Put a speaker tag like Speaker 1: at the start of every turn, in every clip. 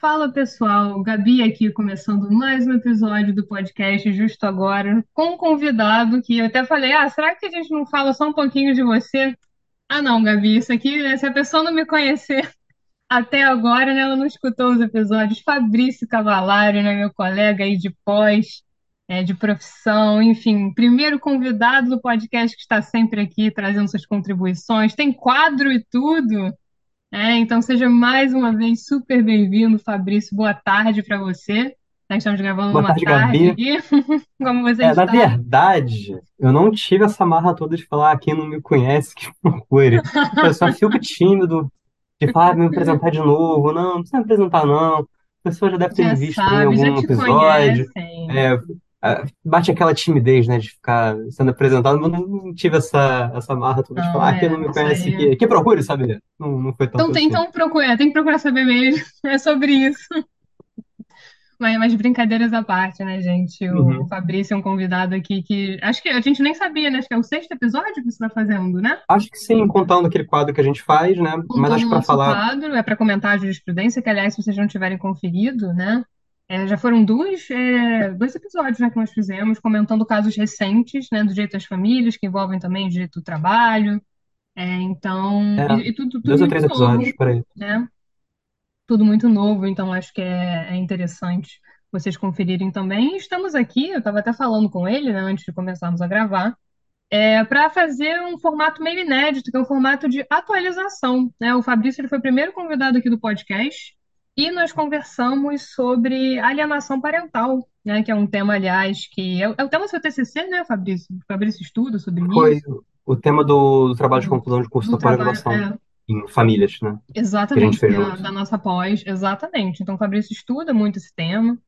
Speaker 1: Fala pessoal, Gabi aqui começando mais um episódio do podcast justo agora, com um convidado que eu até falei: ah, será que a gente não fala só um pouquinho de você? Ah, não, Gabi, isso aqui, né, se a pessoa não me conhecer até agora, né, ela não escutou os episódios. Fabrício Cavalari, né, meu colega aí de pós, é, de profissão, enfim, primeiro convidado do podcast que está sempre aqui trazendo suas contribuições, tem quadro e tudo. É, então seja mais uma vez super bem-vindo, Fabrício. Boa tarde para você. Nós estamos gravando
Speaker 2: Boa
Speaker 1: numa
Speaker 2: tarde,
Speaker 1: tarde
Speaker 2: Gabi.
Speaker 1: aqui. Como você
Speaker 2: É, na
Speaker 1: está?
Speaker 2: verdade, eu não tive essa marra toda de falar "Ah, quem não me conhece, que procure. Eu só fico tímido de falar, "Ah, me apresentar de novo. Não, não precisa me apresentar, não. A pessoa já deve ter
Speaker 1: Já
Speaker 2: visto também em
Speaker 1: sabe, já
Speaker 2: algum
Speaker 1: te
Speaker 2: episódio.
Speaker 1: conhecem.
Speaker 2: É, bate aquela timidez, né, de ficar sendo apresentado, mas não tive essa, essa marra toda de
Speaker 1: Não,
Speaker 2: falar, ah, quem não
Speaker 1: é,
Speaker 2: me conhece, que, que procure saber. Não, não foi
Speaker 1: Então
Speaker 2: tanto
Speaker 1: tem,
Speaker 2: assim.
Speaker 1: então procura, tem que procurar saber mesmo. É sobre isso. Mas, mas brincadeiras à parte, né, gente? O, o
Speaker 2: Uhum.
Speaker 1: Fabrício é um convidado aqui que acho que a gente nem sabia, né? Acho que é o sexto episódio que você está fazendo, né?
Speaker 2: Acho que sim, contando aquele quadro que a gente faz, né,
Speaker 1: com
Speaker 2: mas acho que para falar.
Speaker 1: quadro, é para comentar a jurisprudência, que, aliás, se vocês não tiverem conferido, né? É, já foram dois, é, dois episódios, né, que nós fizemos comentando casos recentes, né, do direito às famílias, que envolvem também o direito do trabalho, é, então,
Speaker 2: É,
Speaker 1: e, e tudo, tudo
Speaker 2: dois ou
Speaker 1: muito
Speaker 2: três episódios,
Speaker 1: novo,
Speaker 2: por aí.
Speaker 1: né? Tudo muito novo, então acho que é, é interessante vocês conferirem também. E estamos aqui, eu estava até falando com ele, né, antes de começarmos a gravar, é, para fazer um formato meio inédito, que é um formato de atualização, né? O Fabrício ele foi o primeiro convidado aqui do podcast e nós conversamos sobre alienação parental, né? Que é um tema, aliás, que é, o é o tema do seu TCC, né, Fabrício? Fabrício estuda sobre
Speaker 2: Foi
Speaker 1: isso,
Speaker 2: o tema do, do trabalho de
Speaker 1: do,
Speaker 2: conclusão de curso
Speaker 1: do
Speaker 2: da pós-graduação
Speaker 1: é,
Speaker 2: em famílias, né?
Speaker 1: Exatamente, da, da nossa pós, exatamente. Então, o Fabrício estuda muito esse tema.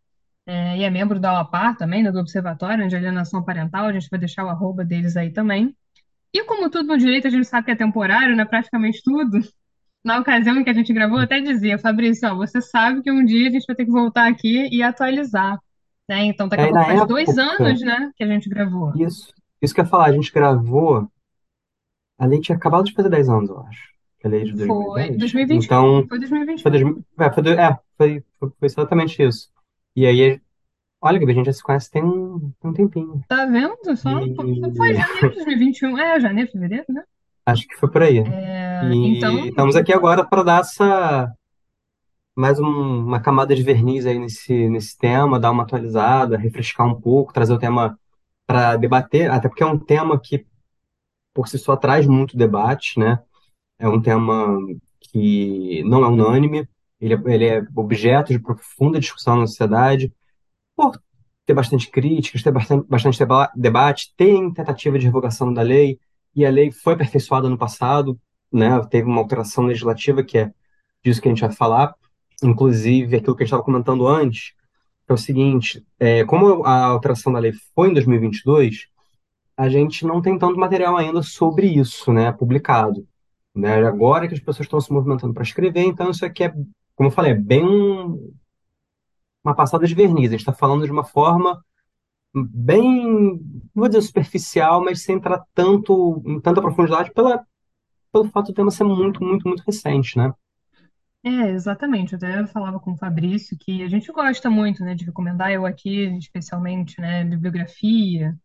Speaker 1: é, e é membro da OAPAR também, né, do Observatório de Alienação Parental, a gente vai deixar o arroba deles aí também. E como tudo no direito a gente sabe que é temporário, né? Praticamente tudo. Na ocasião em que a gente gravou, eu até dizia, Fabrício, ó, você sabe que um dia a gente vai ter que voltar aqui e atualizar, né? Então, daqui a
Speaker 2: Aí
Speaker 1: pouco faz dois
Speaker 2: época,
Speaker 1: anos, né, que a gente gravou.
Speaker 2: isso, isso que eu ia falar, a gente gravou, a lei tinha acabado de fazer 10 anos, eu acho. Que a lei é de
Speaker 1: Foi
Speaker 2: 2010.
Speaker 1: 2021,
Speaker 2: Então,
Speaker 1: foi
Speaker 2: foi,
Speaker 1: 2021.
Speaker 2: 2000, é, foi, é, foi, foi, foi exatamente isso. E aí, olha, Gabi, a gente já se conhece tem um, um tempinho.
Speaker 1: Tá vendo? Só só foi
Speaker 2: E
Speaker 1: janeiro de 2021. É, janeiro, fevereiro, né?
Speaker 2: Acho que foi por aí.
Speaker 1: É, então,
Speaker 2: E estamos aqui agora para dar essa mais um- uma camada de verniz aí nesse, nesse tema, dar uma atualizada, refrescar um pouco, trazer o tema para debater, até porque é um tema que por si só traz muito debate, né? É um tema que não é unânime, ele é, ele é objeto de profunda discussão na sociedade, por ter bastante críticas, ter bastante, bastante deba- debate, tem tentativa de revogação da lei, e a lei foi aperfeiçoada no passado, né? Teve uma alteração legislativa que é disso que a gente vai falar, inclusive aquilo que a gente estava comentando antes, é o seguinte, é, como a alteração da lei foi em 2022, a gente não tem tanto material ainda sobre isso, né, publicado. Né? Agora que as pessoas estão se movimentando para escrever, então isso aqui é, como eu falei, é bem um- uma passada de verniz. A gente está falando de uma forma bem, não vou dizer superficial, mas sem entrar tanto, em tanta profundidade pela, pelo fato do tema ser muito, muito, muito recente, né?
Speaker 1: é, exatamente. Eu até falava com o Fabrício que a gente gosta muito, né, de recomendar, eu aqui, especialmente, né, bibliografia,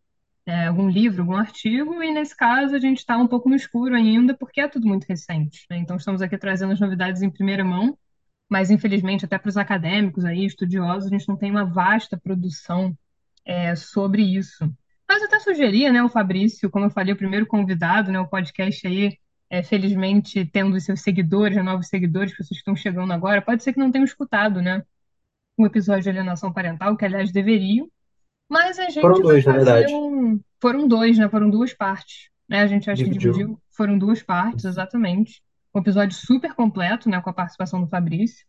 Speaker 1: é, algum livro, algum artigo, e nesse caso a gente está um pouco no escuro ainda, porque é tudo muito recente, né? Então estamos aqui trazendo as novidades em primeira mão, mas infelizmente até para os acadêmicos aí, estudiosos, a gente não tem uma vasta produção é, sobre isso. Mas eu até sugeria, né, o Fabrício, como eu falei, o primeiro convidado, né, o podcast aí, é, felizmente tendo seus seguidores, né, novos seguidores, pessoas que estão chegando agora, pode ser que não tenham escutado, né, um episódio de alienação parental, que aliás deveriam, mas a
Speaker 2: Foram
Speaker 1: gente vai
Speaker 2: dois, na verdade.
Speaker 1: um. Foram dois, né? Foram duas partes. Né? A gente que
Speaker 2: Dividiu.
Speaker 1: dividiu. Foram duas partes, exatamente. Um episódio super completo, né? Com a participação do Fabrício.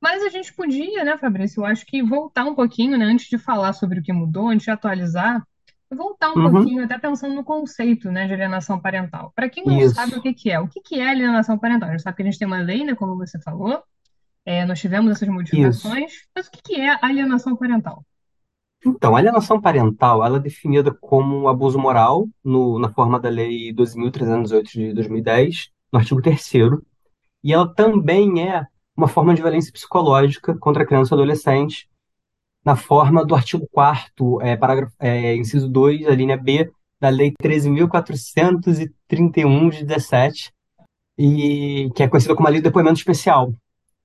Speaker 1: Mas a gente podia, né, Fabrício? Eu acho que voltar um pouquinho, né? Antes de falar sobre o que mudou, antes de atualizar, voltar um
Speaker 2: Uhum,
Speaker 1: pouquinho, até pensando no conceito, né, de alienação parental. Para quem não sabe o que que é, o que que é alienação parental? A gente sabe que a gente tem uma lei, né, como você falou, é, nós tivemos essas
Speaker 2: isso.
Speaker 1: modificações, mas o que que é alienação parental?
Speaker 2: Então, a alienação parental, ela é definida como um abuso moral no- na forma da Lei 12.308 de 2010, no artigo terceiro, e ela também é uma forma de violência psicológica contra criança e adolescente, na forma do artigo 4 é, parágrafo, é, inciso 2, a linha B, da Lei 13.431 de 17, e, que é conhecida como a Lei do Depoimento Especial.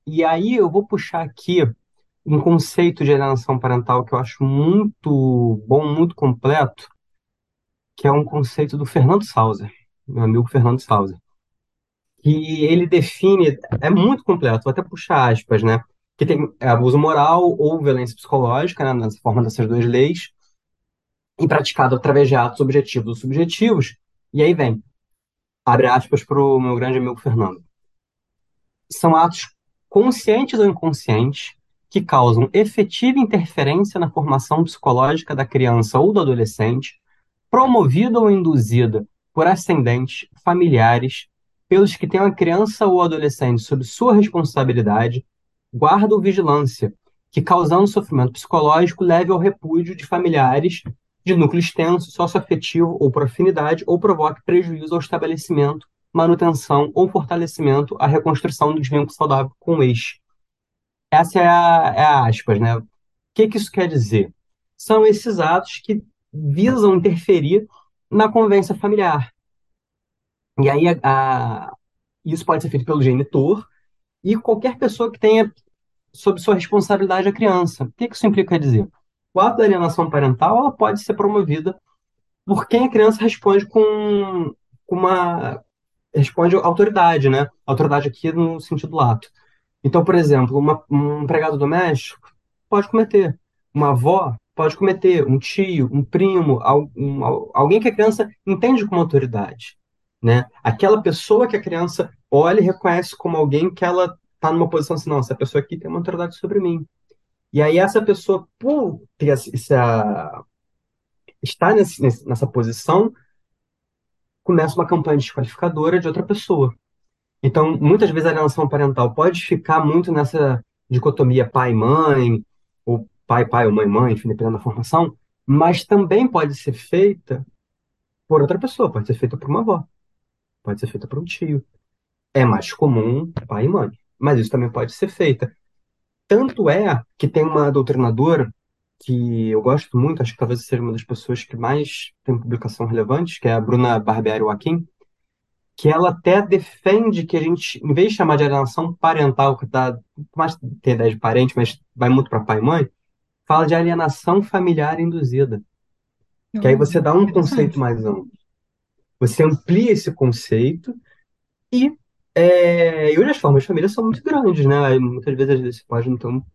Speaker 2: E aí eu vou puxar aqui um conceito de alienação parental que eu acho muito bom, muito completo, que é um conceito do Fernando Sauser, meu amigo Fernando Sauser, que ele define, é muito completo, vou até puxar aspas, né? Que tem abuso moral ou violência psicológica, né, nessa forma dessas duas leis, e praticado através de atos objetivos ou subjetivos, e aí vem, abre aspas para o meu grande amigo Fernando. São atos conscientes ou inconscientes que causam efetiva interferência na formação psicológica da criança ou do adolescente, promovida ou induzida por ascendentes, familiares, pelos que têm a criança ou adolescente sob sua responsabilidade, guarda ou vigilância, que causando sofrimento psicológico leve ao repúdio de familiares de núcleo extenso, socioafetivo ou por afinidade, ou provoque prejuízo ao estabelecimento, manutenção ou fortalecimento à reconstrução do vínculo saudável com o ex. Essa é a, é a aspas, né? O que, que isso quer dizer? São esses atos que visam interferir na convivência familiar. E aí, a, a, isso pode ser feito pelo genitor e qualquer pessoa que tenha sob sua responsabilidade a criança. O que, que isso implica dizer? O ato da alienação parental ela pode ser promovida por quem a criança responde com uma responde autoridade, né? Autoridade aqui no sentido lato. Então, por exemplo, uma, um empregado doméstico pode cometer, uma avó pode cometer, um tio, um primo, alguém que a criança entende como autoridade, né? Aquela pessoa que a criança olha e reconhece como alguém que ela está numa posição assim, não, essa pessoa aqui tem uma autoridade sobre mim. E aí essa pessoa, por ter essa, estar nesse, nessa posição, começa uma campanha desqualificadora de outra pessoa. Então, muitas vezes a alienação parental pode ficar muito nessa dicotomia pai-mãe, ou pai-pai ou mãe-mãe, enfim, dependendo da formação, mas também pode ser feita por outra pessoa, pode ser feita por uma avó, pode ser feita por um tio. É mais comum pai e mãe, mas isso também pode ser feita. Tanto é que tem uma doutrinadora que eu gosto muito, acho que talvez seja uma das pessoas que mais tem publicação relevante, que é a Bruna Barbieri Joaquim, que ela até defende que a gente, em vez de chamar de alienação parental, que dá mais tem ideia de parente, mas vai muito para pai e mãe, fala de alienação familiar induzida. Que aí você dá um conceito mais amplo. Você amplia esse conceito e é, e hoje as formas de família são muito grandes, né? Muitas vezes, às vezes você pode, então.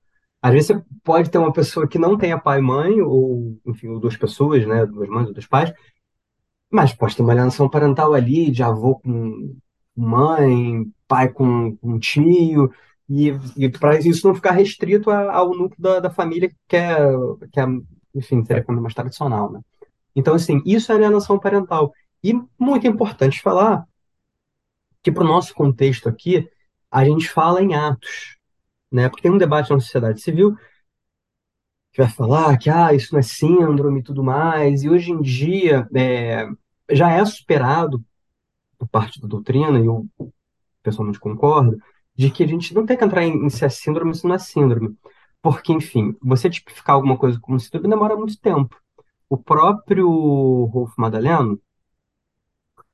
Speaker 2: Às vezes você pode ter uma pessoa que não tenha pai e mãe, ou, enfim, ou duas pessoas, né? Duas mães ou dois pais, mas pode ter uma alienação parental ali, de avô com mãe, pai com, com tio, e, e para isso não ficar restrito a, ao núcleo da, da família que é, que é, enfim, seria como mais tradicional, né? Então, assim, isso é alienação parental. E muito importante falar que para o nosso contexto aqui, a gente fala em atos, né? Porque tem um debate na sociedade civil que vai falar que ah, isso não é síndrome e tudo mais, e hoje em dia é, já é superado por parte da doutrina, e eu pessoalmente concordo, de que a gente não tem que entrar em, em se é síndrome se não é síndrome. Porque, enfim, você tipificar alguma coisa como síndrome demora muito tempo. O próprio Rolf Madaleno,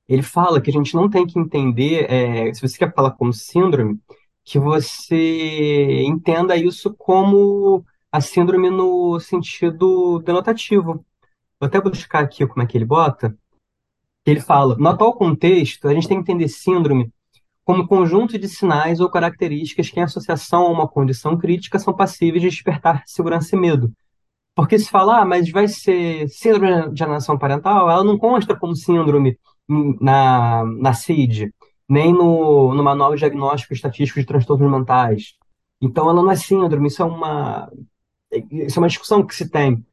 Speaker 2: ele fala que a gente não tem que entender, é, se você quer falar como síndrome, que você entenda isso como a síndrome no sentido denotativo. Vou até buscar aqui como é que ele bota. Ele fala, no atual contexto, a gente tem que entender síndrome como conjunto de sinais ou características que, em associação a uma condição crítica, são passíveis de despertar segurança e medo. Porque se falar, ah, mas vai ser síndrome de alienação parental, ela não consta como síndrome na, na CID, nem no, no Manual de Diagnóstico Estatístico de Transtornos Mentais. Então, ela não é síndrome, isso é uma, isso é uma discussão que se tem.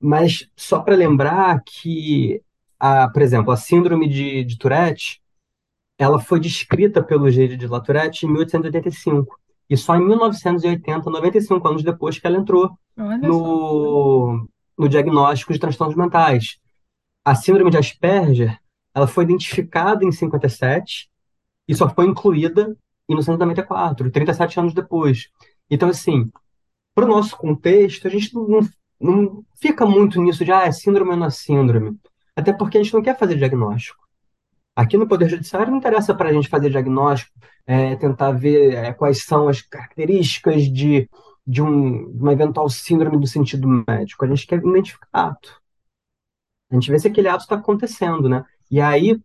Speaker 2: Mas só para lembrar que, a, por exemplo, a síndrome de, de Tourette, ela foi descrita pelo G de Latourette em 1885. E só em 1980, 95 anos depois, que ela entrou no, no diagnóstico de transtornos mentais. A síndrome de Asperger ela foi identificada em 57 e só foi incluída em 1994, 37 anos depois. Então, assim, para o nosso contexto, a gente não, não fica muito nisso de, ah, é síndrome ou não é síndrome. Até porque a gente não quer fazer diagnóstico. Aqui no Poder Judiciário não interessa para a gente fazer diagnóstico, é, tentar ver é, quais são as características de, de, um, uma eventual síndrome do sentido médico. A gente quer identificar ato. A gente vê se aquele ato está acontecendo, né? E aí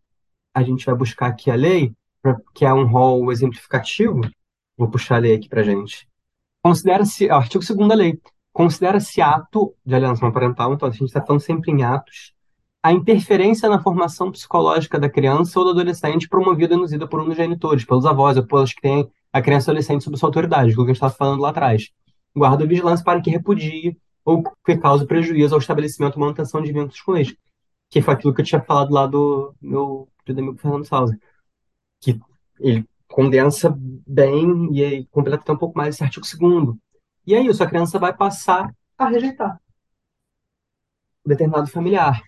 Speaker 2: a gente vai buscar aqui a lei, que é um rol exemplificativo. Vou puxar a lei aqui para gente. Considera-se, artigo 2 da lei, considera-se ato de alienação parental, então a gente está falando sempre em atos, a interferência na formação psicológica da criança ou do adolescente promovida e induzida por um dos genitores, pelos avós ou pelos que têm a criança ou adolescente sob sua autoridade, que a gente estava falando lá atrás. Guarda vigilância para que repudie ou que cause prejuízo ao estabelecimento ou manutenção de vínculos com eles. Que foi aquilo que eu tinha falado lá do meu querido amigo Fernando Souza. Que ele condensa bem e aí completa até um pouco mais esse artigo 2 E é isso, a criança vai passar a rejeitar determinado familiar,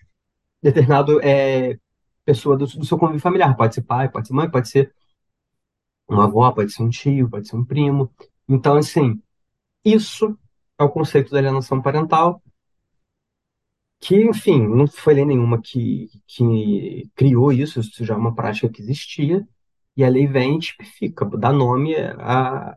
Speaker 2: determinado é, pessoa do, do seu convívio familiar. Pode ser pai, pode ser mãe, pode ser uma avó, pode ser um tio, pode ser um primo. Então, assim, isso é o conceito da alienação parental, que, enfim, não foi lei nenhuma que, que criou isso, isso já é uma prática que existia, e a lei vem e tipifica, dá nome a,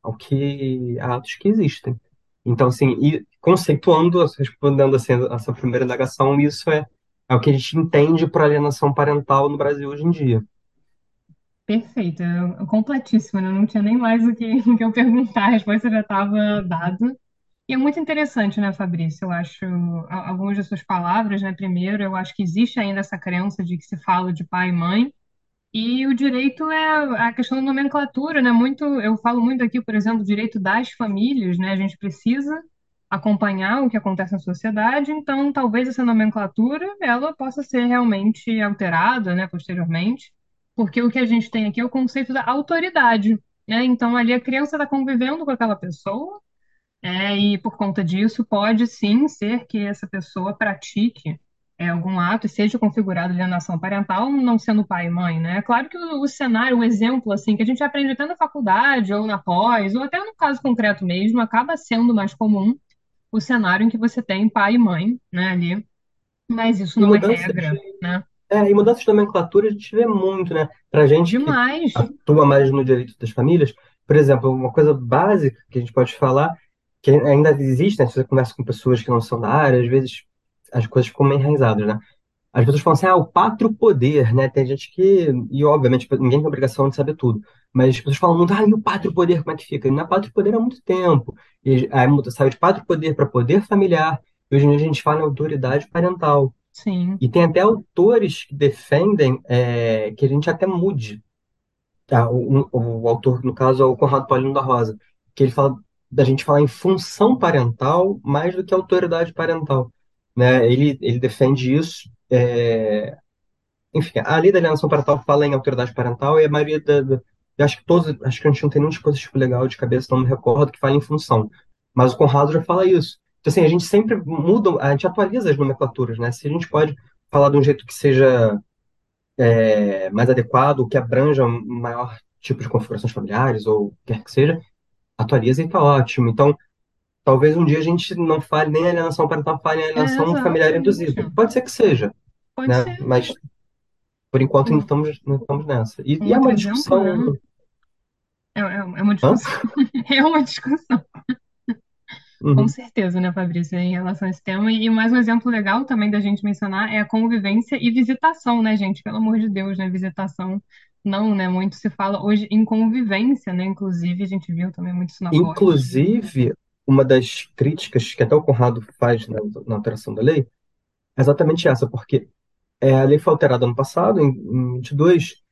Speaker 2: ao que, a atos que existem. Então, assim, e conceituando, respondendo assim, essa primeira indagação, isso é, é o que a gente entende por alienação parental no Brasil hoje em dia.
Speaker 1: Perfeito, completíssimo, né? não tinha nem mais o que, o que eu perguntar, a resposta já estava dada. E é muito interessante, né, Fabrício? Eu acho, algumas das suas palavras, né? Primeiro, eu acho que existe ainda essa crença de que se fala de pai e mãe, e o direito é a questão da nomenclatura, né? Muito, eu falo muito aqui, por exemplo, do direito das famílias, né? A gente precisa acompanhar o que acontece na sociedade, então talvez essa nomenclatura ela possa ser realmente alterada, né, posteriormente, porque o que a gente tem aqui é o conceito da autoridade, né? Então ali a criança está convivendo com aquela pessoa, é, e por conta disso pode sim ser que essa pessoa pratique é, algum ato e seja configurado alienação parental, não sendo pai e mãe, né? É claro que o, o, cenário, o exemplo, assim, que a gente aprende até na faculdade ou na pós, ou até no caso concreto mesmo, acaba sendo mais comum o cenário em que você tem pai e mãe, né, ali. Mas isso não é regra,
Speaker 2: de, né? É, e mudanças de nomenclatura a gente vê muito, né? Pra gente
Speaker 1: Demais.
Speaker 2: que atua mais no direito das famílias, por exemplo, uma coisa básica que a gente pode falar, que ainda existe, né? Se você conversa com pessoas que não são da área, às vezes as coisas ficam meio enraizadas, né? As pessoas falam assim, ah, o pátrio poder, né? Tem gente que, e obviamente ninguém tem obrigação de saber tudo, mas as pessoas falam muito, ah, e o pátrio poder, como é que fica? E na pátrio poder há muito tempo. E aí saiu de pátrio poder para poder familiar, e hoje em dia a gente fala em autoridade parental.
Speaker 1: Sim.
Speaker 2: E tem até autores que defendem é, que a gente até mude. Tá? O, o, o, autor, no caso, é o Conrado Paulino da Rosa, que ele fala da gente falar em função parental mais do que autoridade parental. Né? Ele, ele defende isso. É... Enfim, a lei da alienação parental fala em autoridade parental e a maioria da, da acho que todos, acho que a gente não tem nenhum dispositivo legal de cabeça, não me recordo, que fala em função. Mas o Conrado já fala isso. Então, assim, a gente sempre muda, a gente atualiza as nomenclaturas, né? Se a gente pode falar de um jeito que seja é, mais adequado, que abranja um maior tipo de configurações familiares, ou quer que seja, atualiza e tá ótimo. Então, talvez um dia a gente não fale nem alienação parental, fale alienação é, familiar induzida. Pode ser que seja.
Speaker 1: Pode
Speaker 2: né?
Speaker 1: ser.
Speaker 2: Mas, por enquanto, não estamos, não estamos nessa. E,
Speaker 1: Um
Speaker 2: e é uma
Speaker 1: exemplo,
Speaker 2: discussão...
Speaker 1: né? É, é- é uma discussão. É uma discussão. Com
Speaker 2: Uhum.
Speaker 1: certeza, né, Fabrício, em relação a esse tema. E mais um exemplo legal também da gente mencionar é a convivência e visitação, né, gente? Pelo amor de Deus, né? Visitação não, né? Muito se fala hoje em convivência, né? Inclusive, a gente viu também muito isso na pós.
Speaker 2: Inclusive, uma das críticas que até o Conrado faz na, na alteração da lei é exatamente essa, porque é, a lei foi alterada ano passado, em, em 22,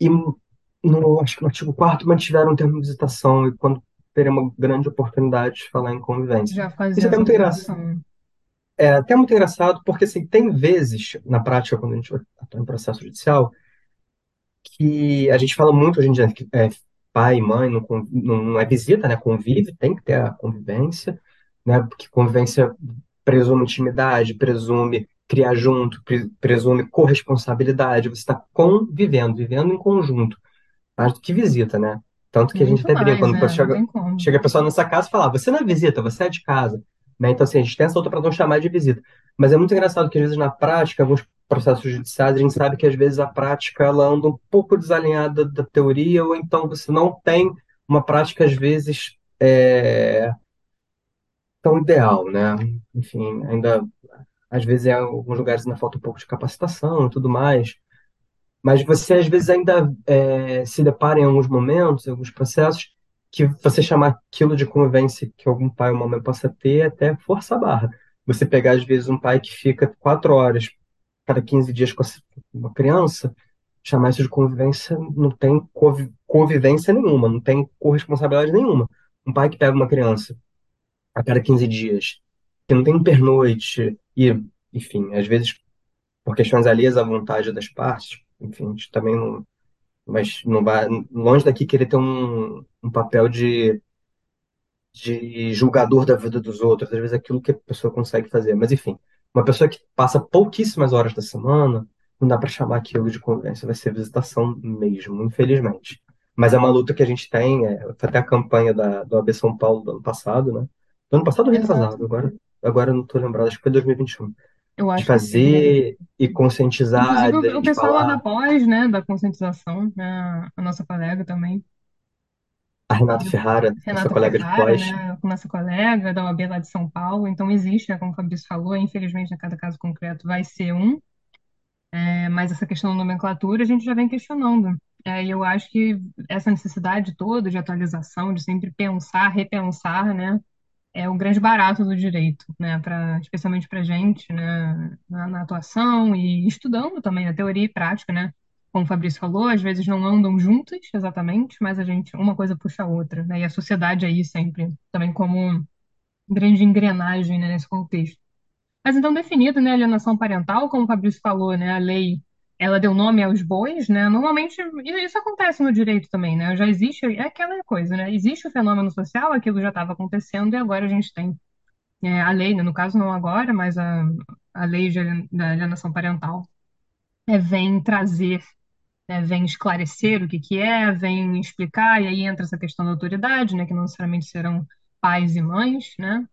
Speaker 2: e no, acho que no artigo 4 mantiveram o termo visitação, e quando teria uma grande oportunidade de falar em convivência.
Speaker 1: Já
Speaker 2: Isso
Speaker 1: fazia
Speaker 2: é até muito engraçado. É até muito engraçado, porque assim, tem vezes, na prática, quando a gente atuar em processo judicial, que a gente fala muito hoje em dia que é, pai e mãe não, não, é visita, né? Convive, tem que ter a convivência, né? Porque convivência presume intimidade, presume criar junto, pre- presume corresponsabilidade, você está convivendo, vivendo em conjunto. mais do que visita, né? Tanto que a gente até brinca,
Speaker 1: mais,
Speaker 2: quando
Speaker 1: né?
Speaker 2: Chega, chega a pessoa na nossa casa e fala, "Ah, você não é visita, você é de casa. Né? Então, assim, a gente tem essa outra para não chamar de visita. Mas é muito engraçado que, às vezes, na prática, alguns processos judiciais, a gente sabe que, às vezes, a prática ela anda um pouco desalinhada da teoria, ou então você não tem uma prática, às vezes, é, tão ideal, né? Enfim, ainda, às vezes, em alguns lugares ainda falta um pouco de capacitação e tudo mais. Mas você, às vezes, ainda é, se depara em alguns momentos, em alguns processos, que você chamar aquilo de convivência que algum pai ou uma mãe possa ter, até força a barra. Você pegar, às vezes, um pai que fica quatro horas cada 15 dias com uma criança, chamar isso de convivência não tem convivência nenhuma, não tem corresponsabilidade nenhuma. Um pai que pega uma criança a cada 15 dias, que não tem pernoite, e, enfim, às vezes por questões alheias à vontade das partes, enfim, a gente também não. Mas não vai. Longe daqui querer ter um, um papel de, de julgador da vida dos outros, às vezes é aquilo que a pessoa consegue fazer. Mas, enfim, uma pessoa que passa pouquíssimas horas da semana, não dá para chamar aquilo de convivência, vai ser visitação mesmo, infelizmente. Mas é uma luta que a gente tem, é, foi até a campanha da, do AB São Paulo do ano passado, né? Do ano passado ou retrasado, agora, agora eu não estou lembrado, acho que foi 2021
Speaker 1: Eu
Speaker 2: de
Speaker 1: acho que sim.
Speaker 2: fazer e conscientizar,
Speaker 1: Inclusive, o, pessoal lá da
Speaker 2: falar.
Speaker 1: pós, né, da conscientização, né, a nossa colega também,
Speaker 2: A Renata Ferrara, nossa
Speaker 1: Renata
Speaker 2: colega de
Speaker 1: Ferrara,
Speaker 2: pós,
Speaker 1: né, com nossa colega da OAB lá de São Paulo. Então, existe, né, como o Fabrício falou, infelizmente, a cada caso concreto vai ser um, é, mas essa questão da nomenclatura a gente já vem questionando. É, e eu acho que essa necessidade toda de atualização, de sempre pensar, repensar, né, é o grande barato do direito, né, para especialmente para gente, né, na, na atuação e estudando também a teoria e prática, né. Como o Fabrício falou, às vezes não andam juntas exatamente, mas a gente uma coisa puxa a outra, né, e a sociedade aí sempre também como grande engrenagem, né, nesse contexto. Mas então definido, né, a alienação parental, como o Fabrício falou, né, a lei ela deu nome aos bois, né? Normalmente isso acontece no direito também, né? Já existe é aquela coisa, né? Existe o fenômeno social, aquilo já estava acontecendo e agora a gente tem é, a lei, né? No caso não agora, mas a, a lei de, da alienação parental é, vem trazer, né, vem esclarecer o que que é, vem explicar e aí entra essa questão da autoridade, né? Que não necessariamente serão pais e mães, né?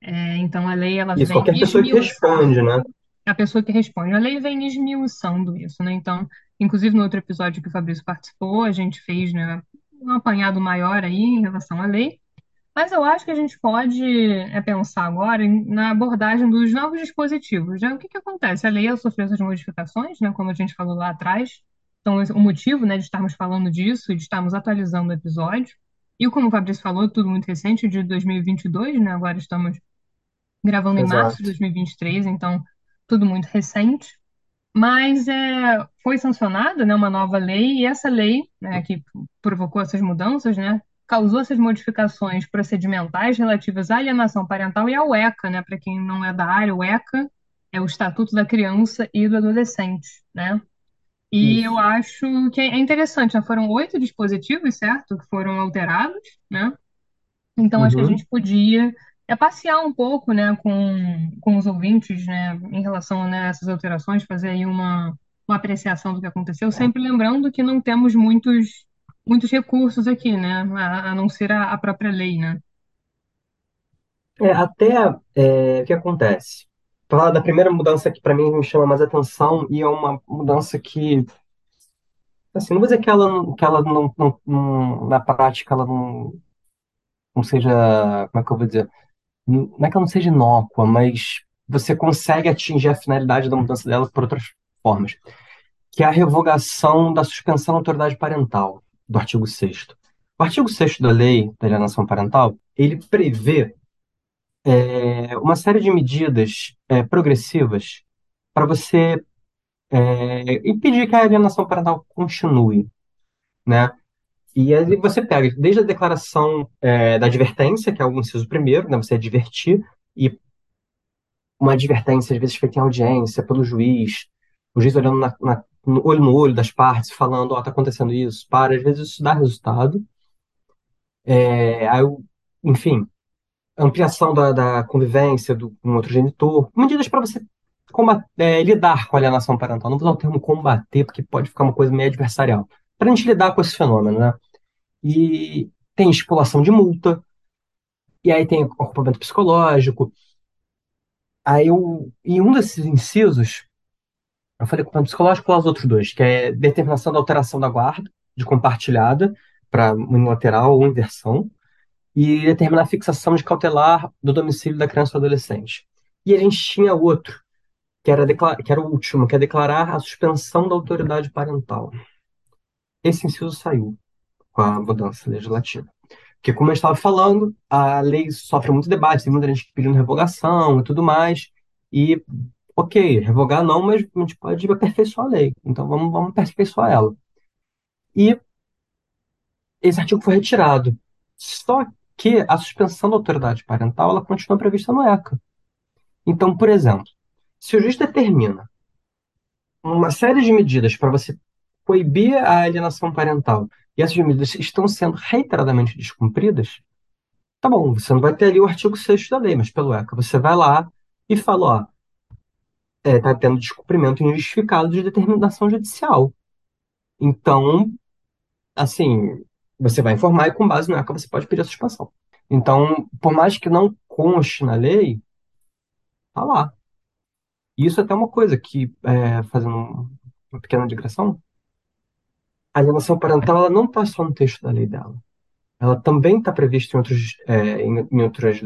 Speaker 1: É, então a lei ela
Speaker 2: isso,
Speaker 1: vem
Speaker 2: qualquer pessoa que responde, né?
Speaker 1: A pessoa que responde. A lei vem esmiuçando isso, né? Então, inclusive no outro episódio que o Fabrício participou, a gente fez, né, um apanhado maior aí em relação à lei. Mas eu acho que a gente pode é, pensar agora na abordagem dos novos dispositivos. Já o que que acontece? A lei sofreu essas modificações, né, como a gente falou lá atrás. Então, esse- o motivo, né, de estarmos falando disso e de estarmos atualizando o episódio. E como o Fabrício falou, tudo muito recente, de 2022, né? Agora estamos gravando em março de
Speaker 2: Exato.
Speaker 1: 2023, então tudo muito recente. Mas é, foi sancionada, né, uma nova lei, e essa lei, né, que provocou essas mudanças, né, causou essas modificações procedimentais relativas à alienação parental e ao ECA, né, para quem não é da área, o ECA é o Estatuto da Criança e do Adolescente, né? E eu
Speaker 2: Isso.
Speaker 1: acho que é interessante, né? Foram oito dispositivos, certo, que foram alterados, né? Então, acho que a
Speaker 2: Uhum.
Speaker 1: gente podia é, passear um pouco, né, com, com os ouvintes, né, em relação, né, a essas alterações, fazer aí uma, uma apreciação do que aconteceu, sempre lembrando que não temos muitos, muitos recursos aqui, né, a, a não ser a, a própria lei, né.
Speaker 2: É, até é, o que acontece? Falar da primeira mudança que para mim me chama mais atenção e é uma mudança que, assim, não vou dizer que ela, não- que ela não, não- não- na prática ela não, não seja, como é que eu vou dizer? Não é que ela não seja inócua, mas você consegue atingir a finalidade da mudança dela por outras formas, que é a revogação da suspensão da autoridade parental, do artigo 6 O artigo 6 da Lei da Alienação Parental, ele prevê é, uma série de medidas é, progressivas para você é, impedir que a alienação parental continue, né? E aí você pega desde a declaração é, da advertência, que é o inciso primeiro, né? Você advertir, e uma advertência, às vezes, feita em audiência pelo juiz, o juiz olhando na, na- no olho no olho das partes, falando, ó, tá acontecendo isso, para, às vezes isso dá resultado. É, aí, enfim, ampliação da, da convivência do, com outro genitor, medidas para você combater, é, lidar com a alienação parental. Não vou usar o termo combater, porque pode ficar uma coisa meio adversarial, para a gente lidar com esse fenômeno, né? E tem estipulação de multa, e aí tem ocupamento psicológico. Aí eu, em um desses incisos, eu falei ocupamento psicológico lá os outros dois, que é determinação da alteração da guarda, de compartilhada, para unilateral ou inversão, e determinar a fixação de cautelar do domicílio da criança ou adolescente. E a gente tinha outro, que era, que era o último, que é declarar a suspensão da autoridade parental. Esse inciso saiu com a mudança legislativa. Porque, como eu estava falando, a lei sofre muito debate, tem muita gente pedindo revogação e tudo mais. E, ok, revogar não, mas a gente pode aperfeiçoar a lei. Então, vamos, vamos aperfeiçoar ela. E esse artigo foi retirado. Só que a suspensão da autoridade parental ela continua prevista no ECA. Então, por exemplo, se o juiz determina uma série de medidas para você coibir a alienação parental e essas medidas estão sendo reiteradamente descumpridas, tá bom, você não vai ter ali o artigo 6 da lei, mas pelo ECA você vai lá e fala, ó, é, tá tendo descumprimento injustificado de determinação judicial. Então, assim, você vai informar e com base no ECA você pode pedir a suspensão. Então, por mais que não conste na lei, tá lá. Isso é até uma coisa que, é, fazendo uma pequena digressão, a alienação parental ela não está só no texto da lei dela. Ela também está prevista em, outros, é, em, em, outras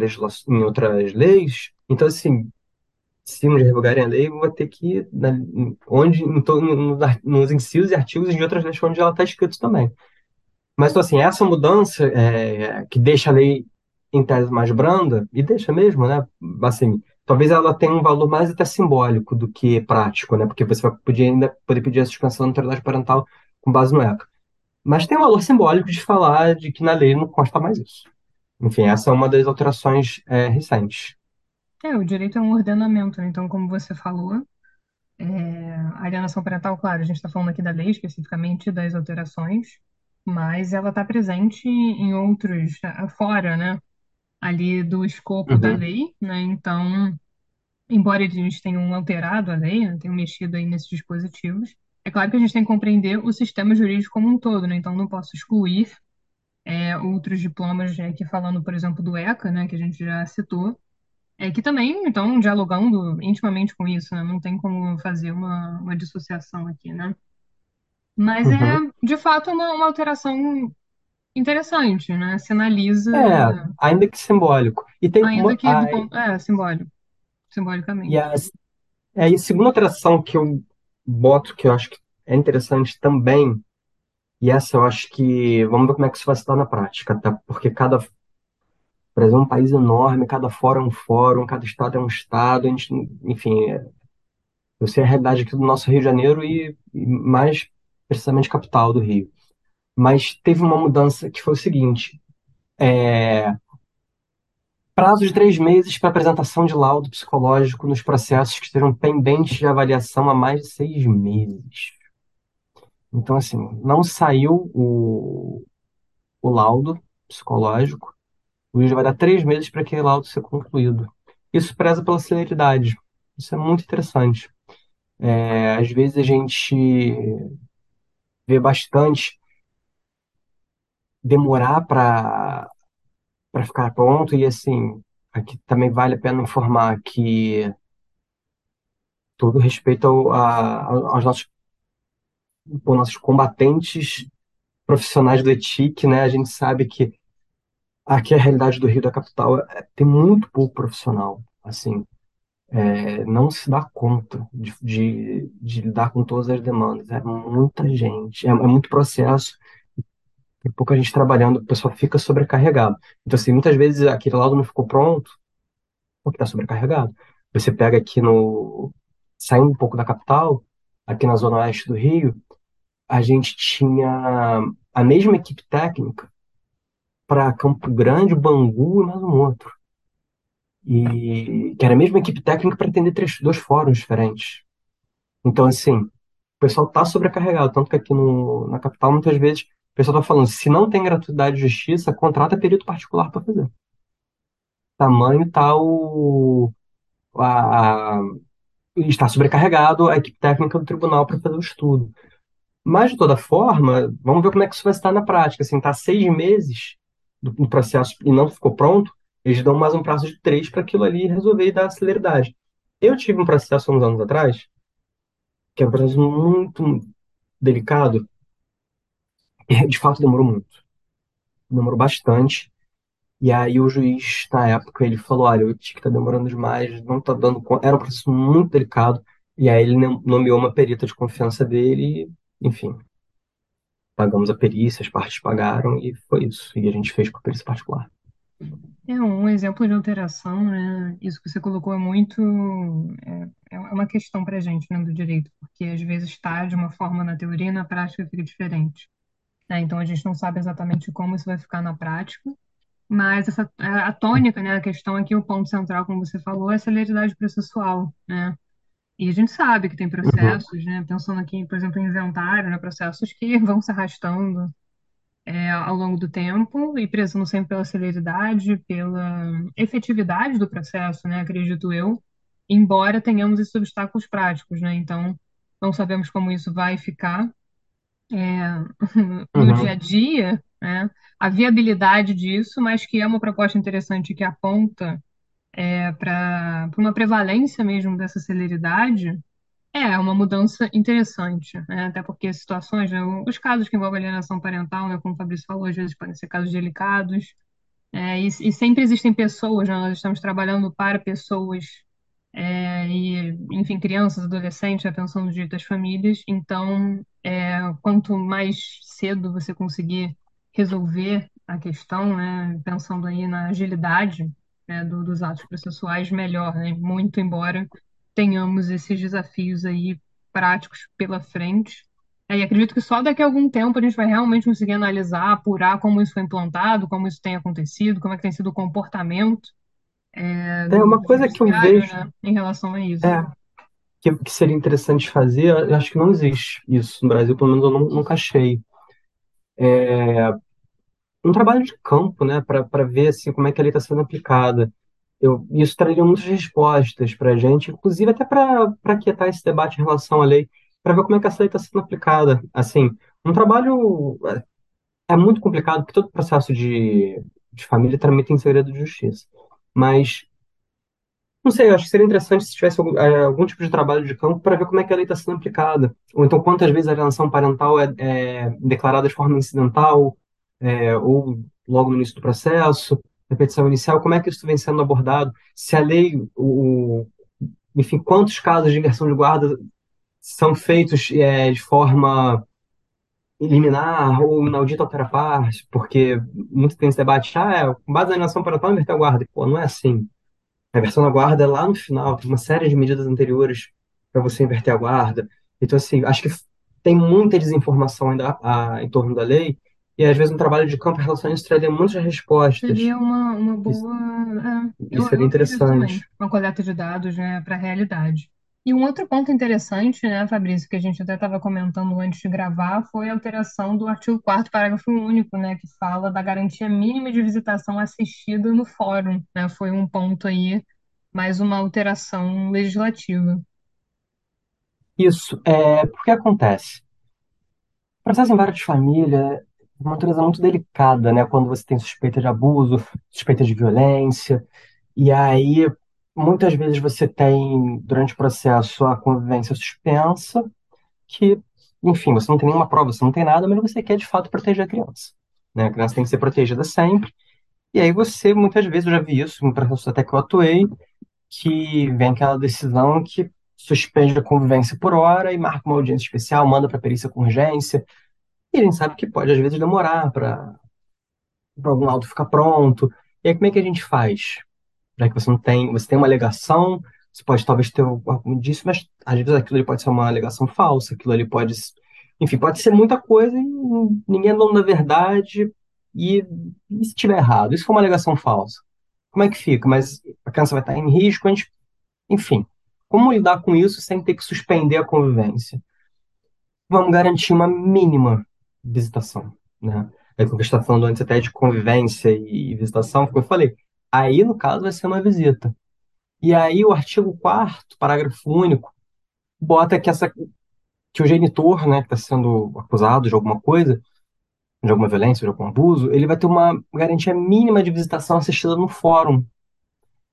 Speaker 2: em outras leis. Então, assim, se nos revogarem a lei, vou ter que na, onde, em, no, nos incisos e artigos de outras leis onde ela está escrito também. Mas, então, assim, essa mudança é, que deixa a lei em tese mais branda, e deixa mesmo, né? Assim, talvez ela tenha um valor mais até simbólico do que prático, né? Porque você vai poder ainda poder pedir a suspensão da autoridade parental com base no ECA. Mas tem um valor simbólico de falar de que na lei não consta mais isso. Enfim, essa é uma das alterações é, recentes.
Speaker 1: É, o direito é um ordenamento, né? Então, como você falou, é, a alienação parental, claro, a gente está falando aqui da lei, especificamente das alterações, mas ela está presente em outros, fora, né? Ali do escopo da
Speaker 2: Uhum.
Speaker 1: lei, né? Então, embora eles tenham alterado a lei, né, tenham mexido aí nesses dispositivos, é claro que a gente tem que compreender o sistema jurídico como um todo, né? Então, não posso excluir é, outros diplomas né, aqui falando, por exemplo, do ECA, né, que a gente já citou, é, que também estão dialogando intimamente com isso, né? Não tem como fazer uma, uma dissociação aqui, né? Mas é,
Speaker 2: Uhum.
Speaker 1: de fato, uma, uma alteração interessante, né? Sinaliza,
Speaker 2: É, ainda que simbólico. E tem
Speaker 1: ainda
Speaker 2: uma,
Speaker 1: que do ponto, é, simbólico,
Speaker 2: e
Speaker 1: simbolicamente.
Speaker 2: a, é, e a segunda alteração que eu boto, que eu acho que é interessante também, e essa eu acho que, vamos ver como é que isso vai se dar na prática, tá? Porque cada, por exemplo, é um país enorme, cada fórum é um fórum, cada estado é um estado, a gente, enfim, é, eu sei a realidade aqui do nosso Rio de Janeiro e, e mais precisamente capital do Rio. Mas teve uma mudança que foi o seguinte, é, prazo de três meses para apresentação de laudo psicológico nos processos que estejam pendentes de avaliação há mais de seis meses. Então, assim, não saiu o, o laudo psicológico, o juiz vai dar três meses para aquele laudo ser concluído. Isso preza pela celeridade. Isso é muito interessante. É, às vezes a gente vê bastante demorar para para ficar pronto e assim aqui também vale a pena informar que todo respeito ao, a, aos nossos nossos combatentes profissionais do ETIC, né? A gente sabe que aqui a realidade do Rio da capital é, tem muito pouco profissional, assim, é, não se dá conta de, de, de lidar com todas as demandas. É muita gente, é, é muito processo. Tem pouca gente trabalhando, o pessoal fica sobrecarregado. Então, assim, muitas vezes aquele laudo não ficou pronto porque está sobrecarregado. Você pega aqui no. Saindo um pouco da capital, aqui na zona oeste do Rio, a gente tinha a mesma equipe técnica para Campo Grande, Bangu e mais um outro. E que era a mesma equipe técnica para atender três, dois fóruns diferentes. Então, assim, o pessoal está sobrecarregado. Tanto que aqui no, na capital, muitas vezes, o pessoal está falando: se não tem gratuidade de justiça, contrata perito particular para fazer. Tamanho está o. A, a, está sobrecarregado a equipe técnica do tribunal para fazer o estudo. Mas, de toda forma, vamos ver como é que isso vai estar na prática. Assim, tá seis meses do, do processo e não ficou pronto, eles dão mais um prazo de três para aquilo ali resolver e dar celeridade. Eu tive um processo uns anos atrás, que é um processo muito delicado, de fato demorou muito. Demorou bastante. E aí o juiz, na época, ele falou, olha, o TIC está demorando demais, não está dando conta. Era um processo muito delicado. E aí ele nomeou uma perita de confiança dele, e, enfim, pagamos a perícia, as partes pagaram e foi isso. E a gente fez com a perícia particular.
Speaker 1: É um exemplo de alteração, né? Isso que você colocou é muito, é, é uma questão para a gente, né, do direito, porque às vezes está de uma forma na teoria e na prática fica diferente. Né? Então a gente não sabe exatamente como isso vai ficar na prática, mas essa, a, tônica, né, a questão aqui, o ponto central, como você falou, é a celeridade processual, né? E a gente sabe que tem
Speaker 2: Uhum,
Speaker 1: processos, né? Pensando aqui, por exemplo, em inventário, né? Processos que vão se arrastando é, ao longo do tempo e prezando sempre pela celeridade, pela efetividade do processo, né? Acredito eu, embora tenhamos esses obstáculos práticos, né? Então, não sabemos como isso vai ficar é, no dia a
Speaker 2: uhum,
Speaker 1: dia, né? A viabilidade disso, mas que é uma proposta interessante que aponta é, para uma prevalência mesmo dessa celeridade é uma mudança interessante, né? Até porque situações, né, os casos que envolvem alienação parental, né, como o Fabrício falou, às vezes podem ser casos delicados, é, e, e sempre existem pessoas, né, nós estamos trabalhando para pessoas, é, e, enfim, crianças, adolescentes, a pensão do direito das famílias, então, é, quanto mais cedo você conseguir resolver a questão, né, pensando aí na agilidade, né, do- dos atos processuais, melhor, né, muito embora tenhamos esses desafios aí práticos pela frente. É, e acredito que só daqui a algum tempo a gente vai realmente conseguir analisar, apurar como isso foi implantado, como isso tem acontecido, como é que tem sido o comportamento é,
Speaker 2: É uma coisa que eu vejo
Speaker 1: né, em relação a isso.
Speaker 2: é, que, que seria interessante fazer, eu acho que não existe isso no Brasil, pelo menos eu nu- nunca achei. Um trabalho de campo, né, para ver assim, como é que a lei está sendo aplicada. Eu, isso traria muitas respostas para a gente, inclusive até para para aquietar esse debate em relação à lei, para ver como é que essa lei está sendo aplicada. Assim, um trabalho é, é muito complicado, porque todo processo de, de família tramita em segredo de justiça. Mas Não sei, acho que seria interessante se tivesse algum, eh, algum tipo de trabalho de campo para ver como é que a lei está sendo aplicada. Ou então, quantas vezes a alienação parental é, é declarada de forma incidental, é, ou logo no início do processo, na petição inicial, como é que isso vem sendo abordado? Se a lei, o, enfim, quantos casos de inversão de guarda são feitos é, de forma liminar ou inaudita altera parte, porque muito tem esse debate, ah, é, com base na alienação parental, inverter a guarda. Pô, não é assim. A inversão da guarda é lá no final, tem uma série de medidas anteriores para você inverter a guarda. Então, assim, acho que tem muita desinformação ainda a, em torno da lei, e às vezes um trabalho de campo em relação a isso traria muitas respostas.
Speaker 1: Seria uma, uma
Speaker 2: Isso,
Speaker 1: boa. é, eu,
Speaker 2: isso seria
Speaker 1: também,
Speaker 2: interessante.
Speaker 1: uma coleta de dados, né, para a realidade. E um outro ponto interessante, né, Fabrício, que a gente até estava comentando antes de gravar, foi a alteração do artigo 4 parágrafo único, né, que fala da garantia mínima de visitação assistida no fórum, né, foi um ponto aí, mais uma alteração legislativa.
Speaker 2: Isso, é, porque acontece? O processo em vara de família é uma natureza muito delicada, né? Quando você tem suspeita de abuso, suspeita de violência, e aí muitas vezes você tem, durante o processo, a convivência suspensa, que, enfim, você não tem nenhuma prova, você não tem nada, mas você quer de fato proteger a criança. Né? A criança tem que ser protegida sempre. E aí você, muitas vezes, eu já vi isso, no processo até que eu atuei, que vem aquela decisão que suspende a convivência por hora e marca uma audiência especial, manda para perícia com urgência. E a gente sabe que pode, às vezes, demorar para algum laudo ficar pronto. E aí, como é que a gente faz? Já que você não tem, você tem uma alegação, você pode talvez ter algum disso, mas às vezes aquilo ali pode ser uma alegação falsa, aquilo ali pode, enfim, pode ser muita coisa e ninguém é dono da verdade. E, e se tiver errado? Isso for uma alegação falsa? Como é que fica? Mas a criança vai estar em risco, a gente, enfim. Como lidar com isso sem ter que suspender a convivência? Vamos garantir uma mínima visitação, né? É como eu estava falando antes até de convivência e visitação, como eu falei. Aí, no caso, vai ser uma visita. E aí o artigo quarto parágrafo único, bota que essa que o genitor, né, que está sendo acusado de alguma coisa, de alguma violência, de algum abuso, ele vai ter uma garantia mínima de visitação assistida no fórum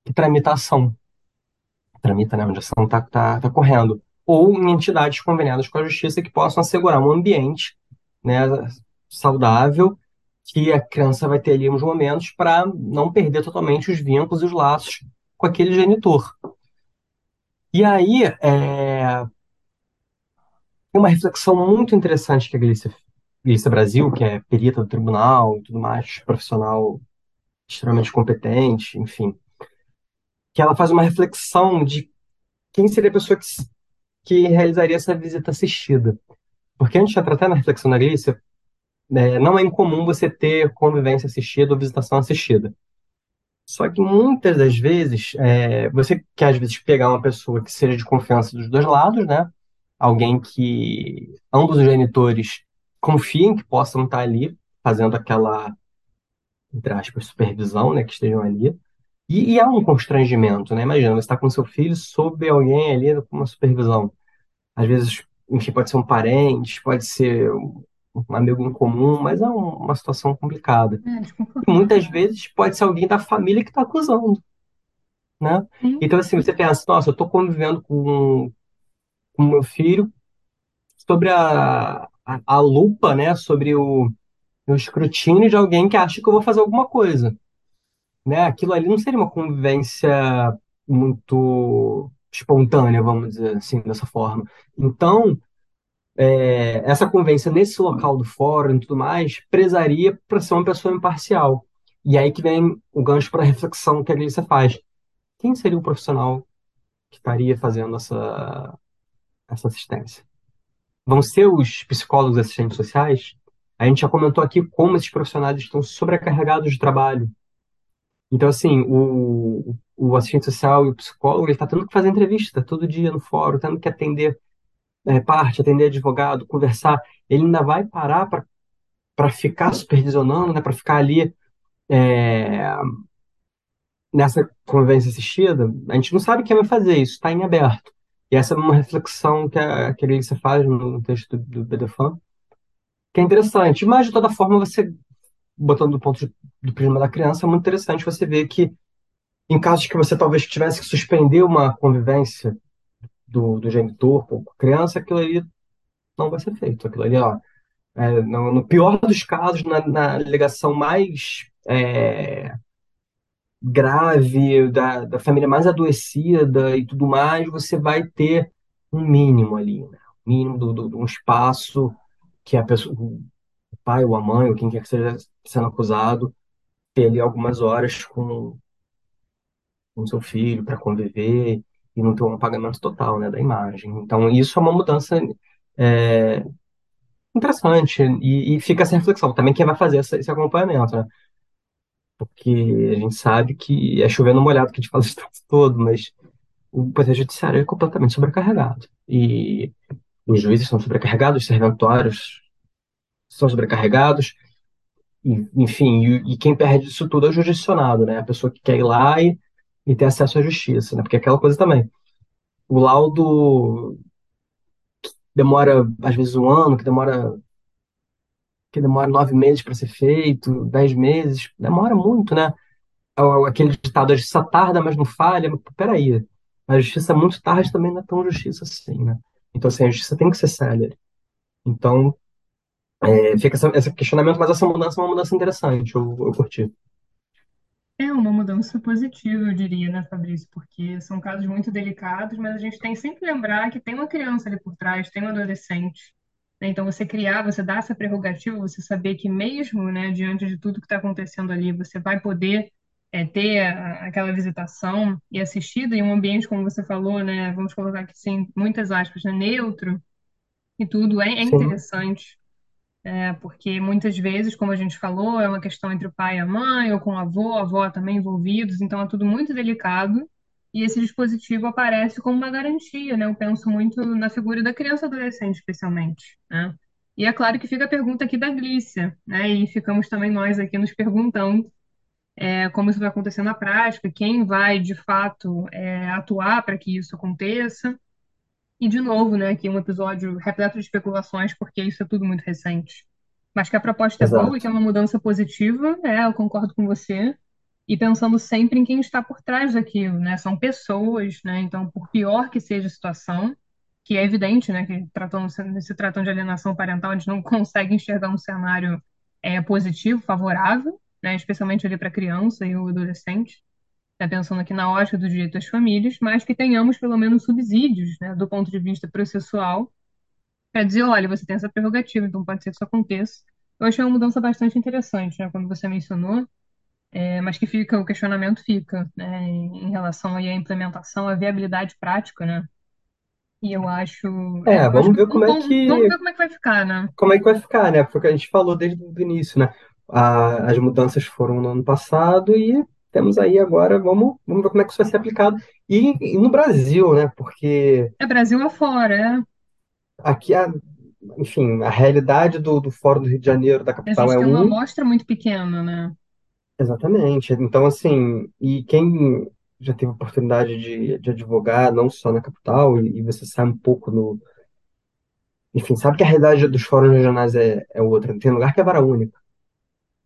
Speaker 2: que tramita a ação. Tramita, né, onde a ação está tá, tá correndo. Ou em entidades conveniadas com a justiça que possam assegurar um ambiente, né, saudável que a criança vai ter ali uns momentos para não perder totalmente os vínculos e os laços com aquele genitor. E aí, é, uma reflexão muito interessante que a Glícia, Glícia Brasil, que é perita do tribunal e tudo mais, profissional extremamente competente, enfim, que ela faz uma reflexão de quem seria a pessoa que, que realizaria essa visita assistida. Porque antes de tratar na reflexão da Glícia, é, não é incomum você ter convivência assistida ou visitação assistida. Só que muitas das vezes, é, você quer às vezes pegar uma pessoa que seja de confiança dos dois lados, né? Alguém que ambos os genitores confiem que possam estar ali fazendo aquela, entre aspas, supervisão, né? Que estejam ali. E, e há um constrangimento, né? Imagina, você está com seu filho sob alguém ali com uma supervisão. Às vezes, enfim, pode ser um parente, pode ser um amigo em comum, mas é um- uma situação complicada.
Speaker 1: É
Speaker 2: E muitas vezes pode ser alguém da família que está acusando, né?
Speaker 1: Sim,
Speaker 2: Então, assim, você pensa, nossa, eu estou convivendo com com o meu filho sobre a, a, a lupa, né? Sobre o, o escrutínio de alguém que acha que eu vou fazer alguma coisa, né? Aquilo ali não seria uma convivência muito espontânea, vamos dizer assim, dessa forma. Então, é, essa convivência nesse local do fórum e tudo mais, prezaria para ser uma pessoa imparcial. E aí que vem o gancho para a reflexão que a Glícia faz. Quem seria o profissional que estaria fazendo essa, essa assistência? Vão ser os psicólogos assistentes sociais? A gente já comentou aqui como esses profissionais estão sobrecarregados de trabalho. Então, assim, o, o assistente social e o psicólogo, ele está tendo que fazer entrevista todo dia no fórum, tendo que atender é, parte, atender advogado, conversar. Ele ainda vai parar para ficar supervisionando, né, para ficar ali é, nessa convivência assistida, a gente não sabe quem vai fazer isso, está em aberto. E essa é uma reflexão que a, que a Elisa faz no texto do, do BDFAN, que é interessante. Mas, de toda forma, você, botando do ponto de, do prisma da criança, é muito interessante você ver que, em casos que você talvez tivesse que suspender uma convivência do, do genitor com criança, aquilo ali não vai ser feito. Aquilo ali, ó, é, no, no pior dos casos, na, na alegação mais é, grave, da, da família mais adoecida e tudo mais, você vai ter um mínimo ali, né? Um mínimo do, do, de um espaço que a pessoa, o pai ou a mãe, ou quem quer que seja sendo acusado, ter ali algumas horas com com seu filho para conviver e não ter um apagamento total, né, da imagem. Então, isso é uma mudança é, interessante e, e fica essa reflexão. Também quem vai fazer essa- esse acompanhamento, né? Porque a gente sabe que é chovendo molhado que a gente fala isso todo, mas o Poder Judiciário é completamente sobrecarregado. E os juízes são sobrecarregados, os serventuários são sobrecarregados, e, enfim, e, e quem perde isso tudo é o jurisdicionado, né? A pessoa que quer ir lá e, e ter acesso à justiça, né? Porque é aquela coisa também. O laudo demora, às vezes, um ano, que demora, que demora nove meses para ser feito, dez meses, demora muito, né? Aquele ditado, a justiça tarda, mas não falha. Mas, peraí, a justiça muito tarde também não é tão justiça assim, né? Então, assim, a justiça tem que ser célere. Então, é, fica esse questionamento, mas essa mudança é uma mudança interessante, eu, eu curti.
Speaker 1: É uma mudança positiva, eu diria, né, Fabrício? Porque são casos muito delicados, mas a gente tem sempre que lembrar que tem uma criança ali por trás, tem um adolescente. né? Então, você criar, você dar essa prerrogativa, você saber que mesmo, né, diante de tudo que está acontecendo ali, você vai poder é, ter a- aquela visitação e assistida em um ambiente, como você falou, né, vamos colocar aqui, sim, muitas aspas, né, neutro e tudo, é, é interessante. É, porque muitas vezes, como a gente falou, é uma questão entre o pai e a mãe, ou com o avô, a avó também envolvidos, então é tudo muito delicado. E esse dispositivo aparece como uma garantia, né? Eu penso muito na figura da criança adolescente, especialmente, né? E é claro que fica a pergunta aqui da Glícia, né? E ficamos também nós aqui nos perguntando é, como isso vai acontecer na prática, quem vai de fato é, atuar para que isso aconteça. E, de novo, né, aqui um episódio repleto de especulações, porque isso é tudo muito recente. Mas que a proposta é boa e que é uma mudança positiva, é, eu concordo com você. E pensando sempre em quem está por trás daquilo, né? São pessoas, né? Então, por pior que seja a situação, que é evidente, né, que tratando, se tratando de alienação parental, a gente não consegue enxergar um cenário é, positivo, favorável, né, especialmente ali para a criança e o adolescente, né, pensando aqui na ótica do direito das famílias, mas que tenhamos pelo menos subsídios, né, do ponto de vista processual, para dizer, olha, você tem essa prerrogativa, então pode ser que isso aconteça. Eu achei uma mudança bastante interessante, né, quando você mencionou, é, mas que fica, o questionamento fica, né, em, relação à implementação, à viabilidade prática, né, e eu acho, é,
Speaker 2: É,
Speaker 1: eu acho
Speaker 2: vamos
Speaker 1: que
Speaker 2: ver como é
Speaker 1: vamos
Speaker 2: que
Speaker 1: ver como é que vai ficar, né?
Speaker 2: como é que vai ficar, né? Porque a gente falou desde o início, né? A- as mudanças foram no ano passado e temos aí agora, vamos, vamos ver como é que isso vai ser aplicado. E, e no Brasil, né? Porque
Speaker 1: É Brasil afora, é.
Speaker 2: aqui, a, enfim, a realidade do, do Fórum do Rio de Janeiro, da capital, é
Speaker 1: tem uma
Speaker 2: um,
Speaker 1: amostra muito pequena, né?
Speaker 2: exatamente. Então, assim, e quem já teve oportunidade de, de advogar, não só na capital, e, e você sabe um pouco no. Enfim, sabe que a realidade dos fóruns regionais é, é outra. Tem lugar que é vara única.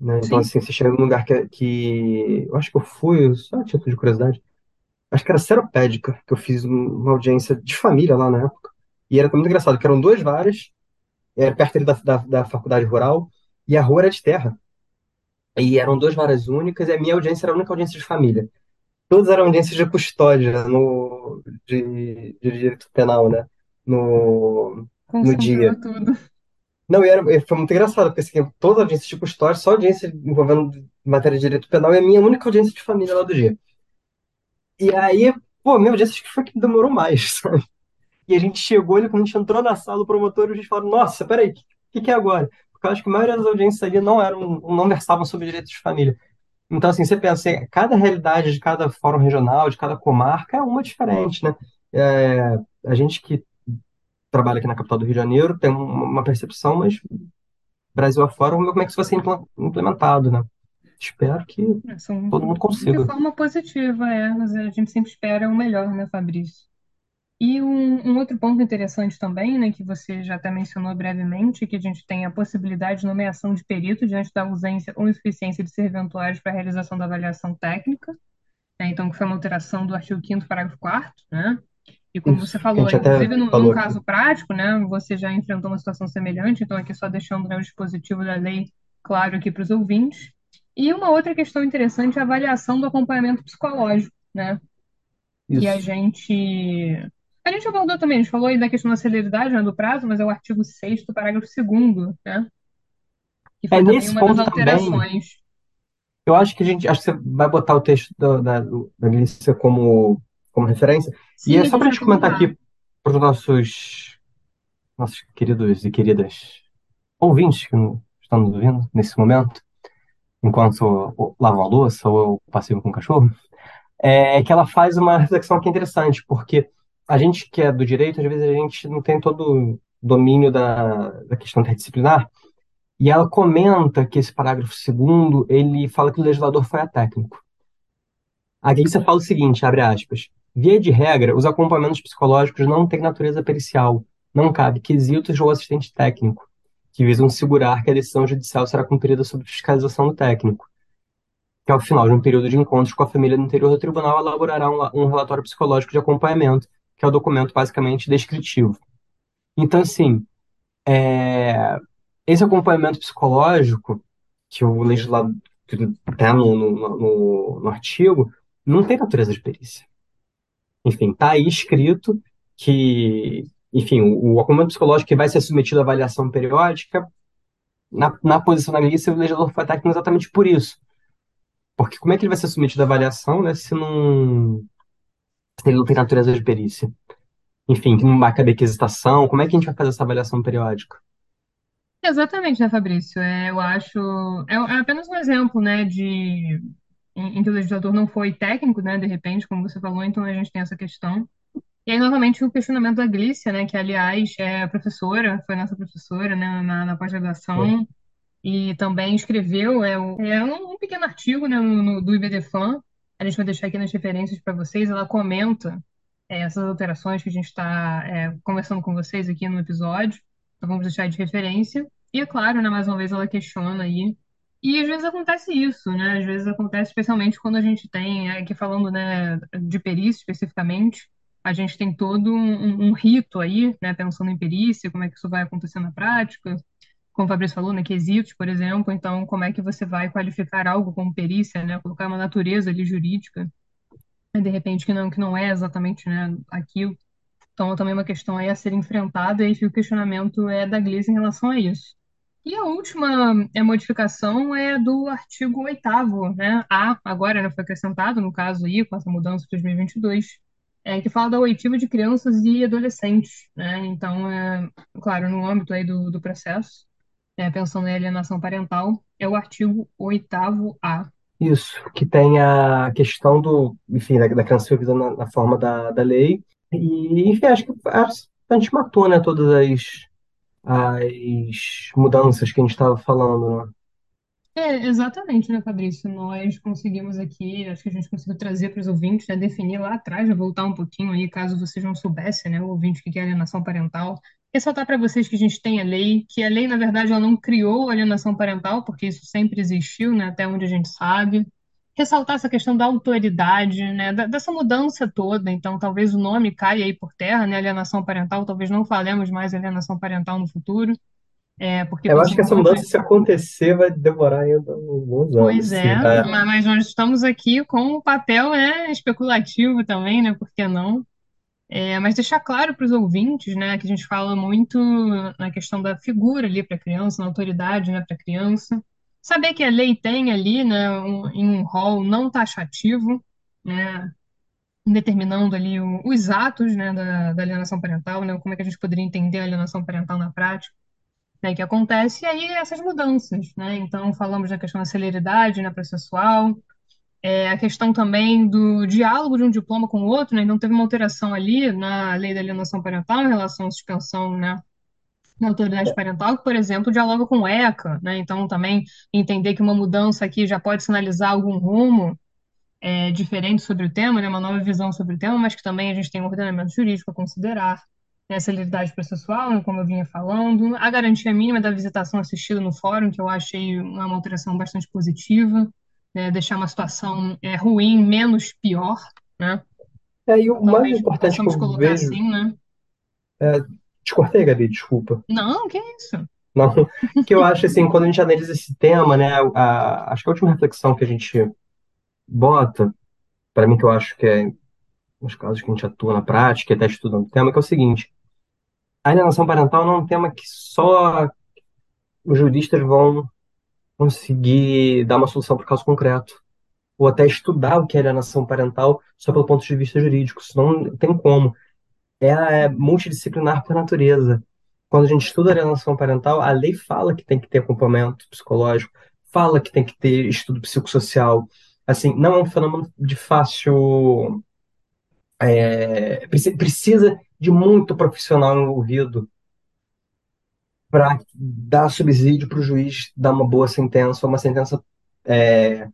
Speaker 2: Né? Então,
Speaker 1: Sim,
Speaker 2: assim, você chega num lugar que, que eu acho que eu fui, só título de curiosidade, acho que era Seropédica, que eu fiz um- uma audiência de família lá na época, e era muito engraçado, que eram duas varas, era perto ali da, da, da faculdade rural, e a rua era de terra, e eram duas varas únicas, e a minha audiência era a única audiência de família. Todas eram audiências de custódia, no, de, de direito penal, né? No, no
Speaker 1: concentrou
Speaker 2: dia.
Speaker 1: tudo.
Speaker 2: Não, e era, foi muito engraçado, porque assim, toda audiência de custódia, só audiência envolvendo matéria de direito penal, e a minha única audiência de família lá do dia. E aí, pô, meu Deus, acho que foi que demorou mais, sabe? E a gente chegou ali, quando a gente entrou na sala, o promotor, a gente falou, nossa, peraí, o que, que, que é agora? Porque eu acho que a maioria das audiências ali não eram, não versavam sobre direitos de família. Então, assim, você pensa, assim, cada realidade de cada fórum regional, de cada comarca, é uma diferente, né? É, a gente que trabalha aqui na capital do Rio de Janeiro tem uma percepção, mas Brasil afora, vamos ver como é que isso vai ser implementado, né? Espero que
Speaker 1: É, São
Speaker 2: todo mundo
Speaker 1: de
Speaker 2: consiga.
Speaker 1: forma positiva, é, mas a gente sempre espera o melhor, né, Fabrício? E um, um outro ponto interessante também, né, que você já até mencionou brevemente, que a gente tem a possibilidade de nomeação de perito diante da ausência ou insuficiência de serventuários para a realização da avaliação técnica, né, então que foi uma alteração do artigo 5º, parágrafo 4º, né, e como você
Speaker 2: Isso, a
Speaker 1: falou, inclusive num, num
Speaker 2: falou aqui.
Speaker 1: caso prático, né, você já enfrentou uma situação semelhante, então aqui só deixando né, o dispositivo da lei claro aqui para os ouvintes. E uma outra questão interessante é a avaliação do acompanhamento psicológico, né, que a
Speaker 2: Isso.
Speaker 1: gente. A gente abordou também, a gente falou aí da questão da celeridade, né, do prazo, mas é o artigo 6º, parágrafo 2 né? Que
Speaker 2: É
Speaker 1: foi também
Speaker 2: nesse
Speaker 1: uma das
Speaker 2: ponto também,
Speaker 1: alterações.
Speaker 2: eu acho que a gente, acho que você vai botar o texto da, da, da Glícia como, como referência. E é
Speaker 1: Sim,
Speaker 2: só para gente comentar aqui para os nossos, nossos queridos e queridas ouvintes que estão nos ouvindo nesse momento, enquanto eu lavo a louça ou eu passeio com o cachorro, é que ela faz uma reflexão aqui interessante, porque a gente que é do direito, às vezes a gente não tem todo o domínio da, da questão interdisciplinar, E ela comenta que esse parágrafo segundo, ele fala que o legislador foi atécnico. A Glícia fala o seguinte, abre aspas, via de regra, os acompanhamentos psicológicos não têm natureza pericial, não cabe quesitos ou assistente técnico, que visam segurar que a decisão judicial será cumprida sob fiscalização do técnico, que ao final de um período de encontros com a família no interior do tribunal elaborará um, um relatório psicológico de acompanhamento, que é o documento basicamente descritivo. Então, assim, é, esse acompanhamento psicológico que o legislador está no, no, no, no artigo não tem natureza de perícia. Enfim, está aí escrito que, enfim, o, o acompanhamento psicológico que vai ser submetido à avaliação periódica, na, na posição da lista, o legislador foi técnico exatamente por isso. Porque como é que ele vai ser submetido à avaliação, né, se não, se ele não tem natureza de perícia? Enfim, que não vai caber aquisitação, como é que a gente vai fazer essa avaliação periódica?
Speaker 1: Exatamente, né, Fabrício? É, eu acho. É, é apenas um exemplo, né, de. Em, que o legislador não foi técnico, né, de repente, como você falou, então a gente tem essa questão. E aí, novamente, o questionamento da Glícia, né, que, aliás, é professora, foi nossa professora, né, na, na pós-graduação, e também escreveu é, o- é um, um pequeno artigo né, no, no- do IBDFAN, a gente vai deixar aqui nas referências para vocês, ela comenta é, essas alterações que a gente está é, conversando com vocês aqui no episódio. Então vamos deixar de referência. E é claro, né, mais uma vez ela questiona aí. E às vezes acontece isso, né? Às vezes acontece especialmente quando a gente tem, é, aqui falando, né, de perícia especificamente, a gente tem todo um, um rito aí, né, pensando em perícia, como é que isso vai acontecer na prática, como o Fabrício falou, né, quesitos, por exemplo, então como é que você vai qualificar algo como perícia, né, colocar uma natureza ali jurídica, né, de repente que não, que não é exatamente, né, aquilo. Então também uma questão aí a ser enfrentada e o questionamento é da Gleisi em relação a isso. E a última é, modificação é do artigo 8º, né, A, agora né, foi acrescentado, no caso aí, com essa mudança de 2022, é, que fala da oitiva de crianças e adolescentes, né, então, é, claro, no âmbito aí do, do processo, é, pensando em alienação parental, é o artigo 8º A.
Speaker 2: Isso, que tem a questão do, enfim, da, da criança vivida na, na forma da, da lei. E, enfim, acho que a gente matou, né, todas as, as mudanças que a gente estava falando, né?
Speaker 1: É, exatamente, né, Fabrício? Nós conseguimos aqui, acho que a gente conseguiu trazer para os ouvintes, né, definir lá atrás, já voltar um pouquinho aí, caso vocês não soubessem, né, o ouvinte que quer alienação parental. Ressaltar para vocês que a gente tem a lei, que a lei, na verdade, ela não criou alienação parental, porque isso sempre existiu, né, até onde a gente sabe. Ressaltar essa questão da autoridade, né, dessa mudança toda. Então, talvez o nome caia aí por terra, né, alienação parental, talvez não falemos mais alienação parental no futuro, é, porque
Speaker 2: Eu acho que essa mudança, se acontecer, vai demorar ainda alguns
Speaker 1: Pois
Speaker 2: anos,
Speaker 1: é,
Speaker 2: sim. É,
Speaker 1: ma- mas nós estamos aqui com o papel né, especulativo também, né? Por que não? É, mas deixar claro para os ouvintes, né, que a gente fala muito na questão da figura ali para a criança, na autoridade, né, para a criança. Saber que a lei tem ali, né, um, em um rol não taxativo, né, determinando ali o- os atos, né, da, da alienação parental, né, como é que a gente poderia entender a alienação parental na prática né, que acontece, e aí essas mudanças, né? Então, falamos da questão da celeridade, né, processual, é, a questão também do diálogo de um diploma com o outro, né? Então, teve uma alteração ali na lei da alienação parental em relação à suspensão, né, da autoridade parental, que, por exemplo, dialoga com o ECA, né? Então, também entender que uma mudança aqui já pode sinalizar algum rumo é, diferente sobre o tema, né, uma nova visão sobre o tema, mas que também a gente tem um ordenamento jurídico a considerar, né, a celeridade processual, né, como eu vinha falando, a garantia mínima da visitação assistida no fórum, que eu achei uma alteração bastante positiva, né, deixar uma situação é, ruim menos pior, né,
Speaker 2: é, e o mais importante que eu
Speaker 1: colocar
Speaker 2: vejo.
Speaker 1: assim, né?
Speaker 2: Te cortei, Gabi, desculpa.
Speaker 1: Não, que isso?
Speaker 2: Não, que eu acho assim, quando a gente analisa esse tema, né, a, acho que a última reflexão que a gente bota, para mim, que eu acho que é nos casos que a gente atua na prática e até estudando o tema, que é o seguinte: a alienação parental não é um tema que só os juristas vão conseguir dar uma solução para o caso concreto, ou até estudar o que é alienação parental só pelo ponto de vista jurídico. Isso não tem como. Ela é multidisciplinar por natureza. Quando a gente estuda alienação parental, a lei fala que tem que ter acompanhamento psicológico, fala que tem que ter estudo psicossocial. Assim, não é um fenômeno de fácil. é, preci- precisa de muito profissional envolvido para dar subsídio para o juiz dar uma boa sentença, uma sentença é,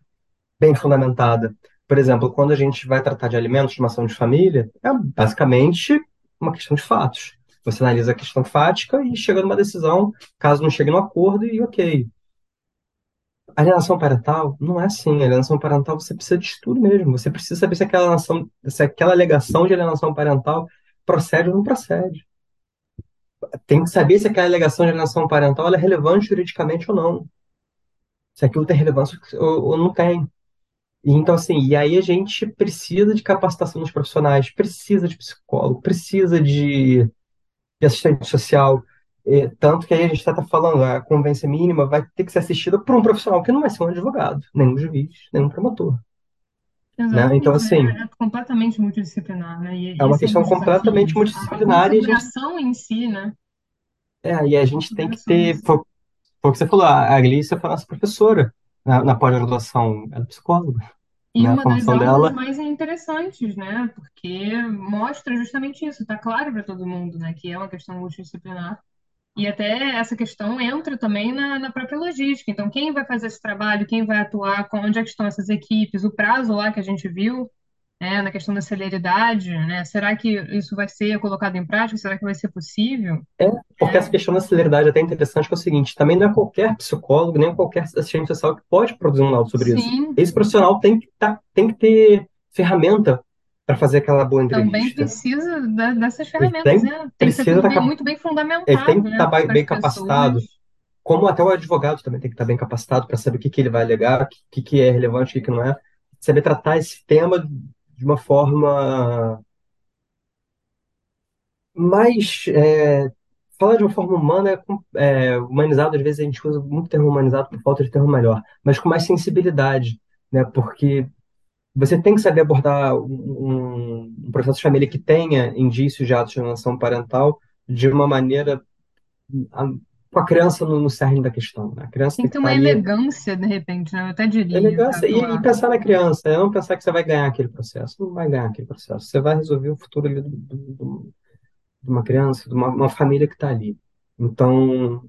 Speaker 2: bem fundamentada. Por exemplo, quando a gente vai tratar de alimentos de uma ação de família, é basicamente uma questão de fatos. Você analisa a questão fática e chega numa decisão, caso não chegue no acordo, e ok. Alienação parental não é assim. Alienação parental você precisa de estudo mesmo. Você precisa saber se aquela, alienação, se aquela alegação de alienação parental procede ou não procede. Tem que saber se aquela alegação de alienação parental é relevante juridicamente ou não. Se aquilo tem relevância ou, ou não tem. Então, assim, e aí a gente precisa de capacitação dos profissionais, precisa de psicólogo, precisa de, de assistente social. É, tanto que aí a gente está falando, a convivência mínima vai ter que ser assistida por um profissional que não vai ser um advogado, nem um juiz, nem um promotor. Né? Então, assim,
Speaker 1: é, é completamente multidisciplinar, né? E,
Speaker 2: é uma questão completamente
Speaker 1: a
Speaker 2: multidisciplinar e a gente,
Speaker 1: configuração em si, né?
Speaker 2: é, e a gente tem que ter. Foi, foi o que você falou, a a Glícia foi nossa professora na, na pós-graduação, ela é psicóloga,
Speaker 1: E
Speaker 2: né?
Speaker 1: Uma das aulas
Speaker 2: dela
Speaker 1: mais interessantes, né? Porque mostra justamente isso, tá claro para todo mundo, né? Que é uma questão multidisciplinar. E até essa questão entra também na, na própria logística. Então, quem vai fazer esse trabalho, quem vai atuar, onde é que estão essas equipes, o prazo lá que a gente viu, né, na questão da celeridade, né? Será que isso vai ser colocado em prática? Será que vai ser possível?
Speaker 2: É, porque
Speaker 1: É,
Speaker 2: essa questão da celeridade é até interessante, que é o seguinte, também não é qualquer psicólogo, nem qualquer assistente social que pode produzir um laudo sobre isso.
Speaker 1: sim,
Speaker 2: Esse profissional tem que, tá, tem que ter ferramenta para fazer aquela boa
Speaker 1: também
Speaker 2: entrevista.
Speaker 1: precisa da- dessas ferramentas,
Speaker 2: tem,
Speaker 1: né? Tem que ser
Speaker 2: precisa tá,
Speaker 1: bem-
Speaker 2: cap-
Speaker 1: muito bem
Speaker 2: ele tem
Speaker 1: fundamentado,
Speaker 2: que
Speaker 1: né,
Speaker 2: estar
Speaker 1: para
Speaker 2: bem
Speaker 1: as pessoas.
Speaker 2: capacitado, como até o advogado também tem que estar bem capacitado para saber o que que ele vai alegar, o que que é relevante, o que que não é. Saber tratar esse tema de uma forma mais é, falar de uma forma humana é, é, humanizado, às vezes a gente usa muito termo humanizado por falta de termo melhor, mas com mais sensibilidade, né? Porque você tem que saber abordar um, um processo de família que tenha indícios de atos de alienação parental de uma maneira com a criança no, no cerne da questão, né? A criança
Speaker 1: Tem que ter
Speaker 2: estar
Speaker 1: uma
Speaker 2: ali,
Speaker 1: elegância, de repente, né? Eu até diria,
Speaker 2: elegância, e, e pensar na criança, é não pensar que você vai ganhar aquele processo. Não vai ganhar aquele processo. Você vai resolver o futuro ali do, do, do- de uma criança, de uma, uma família que está ali. Então,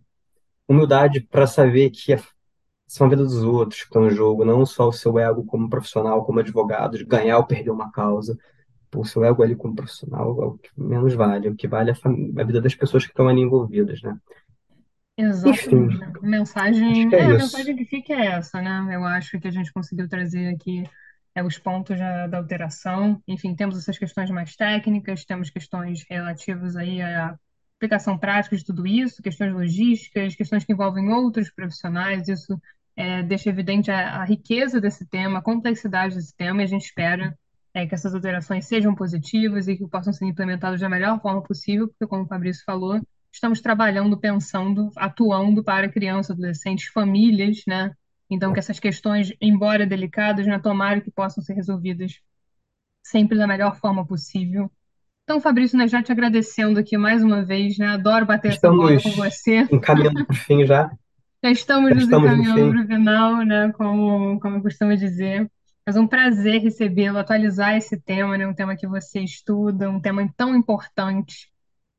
Speaker 2: humildade para saber que é- são a vida dos outros que estão em jogo, não só o seu ego como profissional, como advogado, de ganhar ou perder uma causa. O seu ego ali como profissional é o que menos vale, o que vale é a, a vida das pessoas que estão ali envolvidas, né? Enfim,
Speaker 1: Exatamente. A
Speaker 2: acho
Speaker 1: mensagem,
Speaker 2: que é
Speaker 1: é, a
Speaker 2: isso.
Speaker 1: mensagem que fica é essa, né? Eu acho que a gente conseguiu trazer aqui é, os pontos da, da alteração. Enfim, temos essas questões mais técnicas, temos questões relativas aí à aplicação prática de tudo isso, questões logísticas, questões que envolvem outros profissionais. Isso é, deixa evidente a, a riqueza desse tema, a complexidade desse tema, e a gente espera é, que essas alterações sejam positivas e que possam ser implementadas da melhor forma possível, porque, como o Fabrício falou, estamos trabalhando, pensando, atuando para crianças, adolescentes, famílias, né? Então, que essas questões, embora delicadas, né, tomara que possam ser resolvidas sempre da melhor forma possível. Então, Fabrício, né, já te agradecendo aqui mais uma vez, né? Adoro bater essa bola com
Speaker 2: Estamos
Speaker 1: você.
Speaker 2: encaminhando para o fim já.
Speaker 1: Já estamos
Speaker 2: Já
Speaker 1: nos
Speaker 2: estamos no
Speaker 1: encaminhando para o final, né? Como, como eu costumo dizer. Mas é um prazer recebê-lo, atualizar esse tema, né? Um tema que você estuda, um tema tão importante,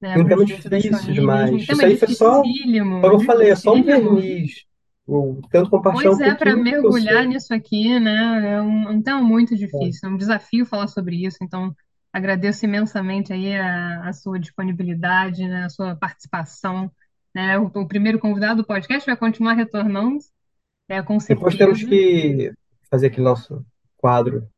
Speaker 1: né, direitos das
Speaker 2: difícil
Speaker 1: famílias.
Speaker 2: Demais. Isso
Speaker 1: tema
Speaker 2: aí foi só, como eu falei, é só um verniz. Eu tento compartilhar
Speaker 1: Pois
Speaker 2: um
Speaker 1: é, para mergulhar nisso aqui, né? É um, um tema muito
Speaker 2: É.
Speaker 1: difícil, é um desafio falar sobre isso. Então, agradeço imensamente aí a, a sua disponibilidade, né, a sua participação. Né? O, o primeiro convidado do podcast vai continuar retornando, é, com
Speaker 2: Depois temos
Speaker 1: certeza.
Speaker 2: que fazer aquele nosso quadro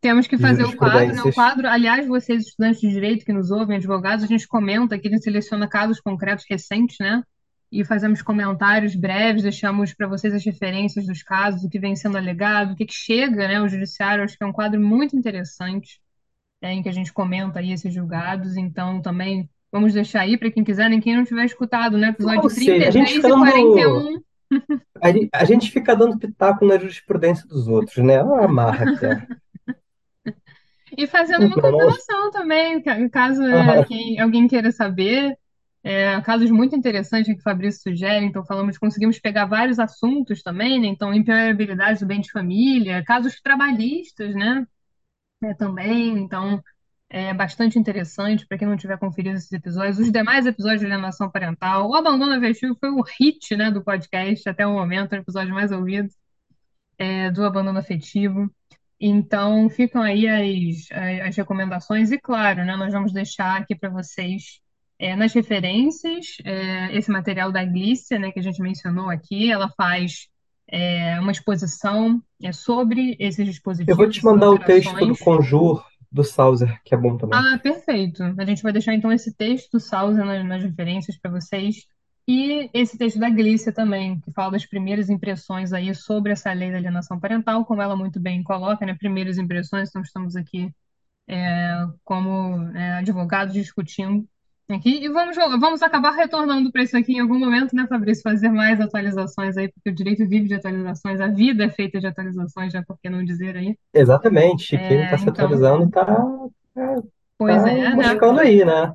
Speaker 1: Temos que fazer o quadro, né? O quadro, aliás, vocês estudantes de direito que nos ouvem, advogados, a gente comenta aqui, a gente seleciona casos concretos recentes, né? E fazemos comentários breves, deixamos para vocês as referências dos casos, o que vem sendo alegado, o que que chega, né, ao judiciário. Acho que é um quadro muito interessante, né, em que a gente comenta aí esses julgados. Então, também vamos deixar aí para quem quiser, nem quem não tiver escutado, né?
Speaker 2: Ou
Speaker 1: Episódio
Speaker 2: seja, a gente
Speaker 1: 33
Speaker 2: fica
Speaker 1: e
Speaker 2: dando,
Speaker 1: 41.
Speaker 2: a gente, fica dando pitaco na jurisprudência dos outros, né? Olha a marra que é.
Speaker 1: E fazendo uma continuação também, ca- caso é,
Speaker 2: Ah,
Speaker 1: quem, alguém queira saber. É, casos muito interessantes que o Fabrício sugere, então falamos, conseguimos pegar vários assuntos também, né? Então, impermeabilidade do bem de família, casos trabalhistas, né? É, também, então é bastante interessante para quem não tiver conferido esses episódios. Os demais episódios de alienação parental, o abandono afetivo foi o hit, né, do podcast até o momento, o episódio mais ouvido é, do abandono afetivo. Então, ficam aí as, as, recomendações, e claro, né, nós vamos deixar aqui para vocês é, nas referências é, esse material da Glícia, né, que a gente mencionou aqui. Ela faz é, uma exposição sobre esses
Speaker 2: eu vou
Speaker 1: dispositivos,
Speaker 2: te mandar o texto do. Conjur do Sauser, que é bom também.
Speaker 1: Ah, perfeito. A gente vai deixar então esse texto do Sousa nas, nas referências para vocês. E esse texto da Glícia também, que fala das primeiras impressões aí sobre essa lei da alienação parental, como ela muito bem coloca, né? Primeiras impressões, então estamos aqui é, como é, advogados discutindo aqui. E vamos, vamos acabar retornando para isso aqui em algum momento, né, Fabrício? Fazer mais atualizações aí, porque o direito vive de atualizações, a vida é feita de atualizações, já por que não dizer aí?
Speaker 2: Exatamente, quem está
Speaker 1: É,
Speaker 2: se
Speaker 1: então,
Speaker 2: atualizando está
Speaker 1: pois
Speaker 2: tá
Speaker 1: é, né?
Speaker 2: aí, né?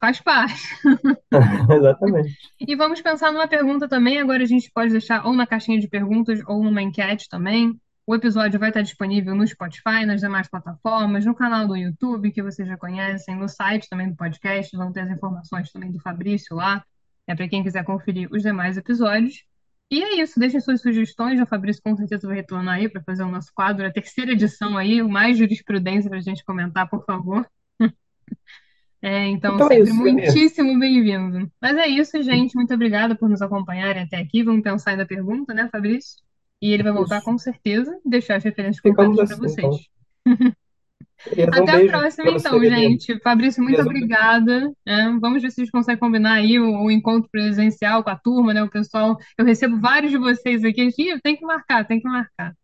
Speaker 1: Faz parte.
Speaker 2: Exatamente.
Speaker 1: E vamos pensar numa pergunta também. Agora a gente pode deixar ou na caixinha de perguntas ou numa enquete também. O episódio vai estar disponível no Spotify, nas demais plataformas, no canal do YouTube, que vocês já conhecem, no site também do podcast. Vão ter as informações também do Fabrício lá, é para quem quiser conferir os demais episódios. E é isso, deixem suas sugestões, o Fabrício com certeza vai retornar aí para fazer o nosso quadro, a terceira edição aí, mais jurisprudência para a gente comentar, por favor. É, então,
Speaker 2: Então é
Speaker 1: sempre muitíssimo bem-vindo. Mas é isso, gente. Muito obrigada por nos acompanharem até aqui. Vamos pensar aí na pergunta, né, Fabrício? E ele vai voltar
Speaker 2: Isso.
Speaker 1: com certeza, deixar as referências completas para
Speaker 2: assim,
Speaker 1: vocês.
Speaker 2: então. Beleza, um
Speaker 1: Até a próxima,
Speaker 2: você,
Speaker 1: então,
Speaker 2: Gabi.
Speaker 1: gente. Fabrício, muito
Speaker 2: Beleza,
Speaker 1: obrigada. né? Vamos ver se a gente consegue combinar aí o, o encontro presencial com a turma, né? O pessoal. Eu recebo vários de vocês aqui. Ih, tem que marcar, tem que marcar.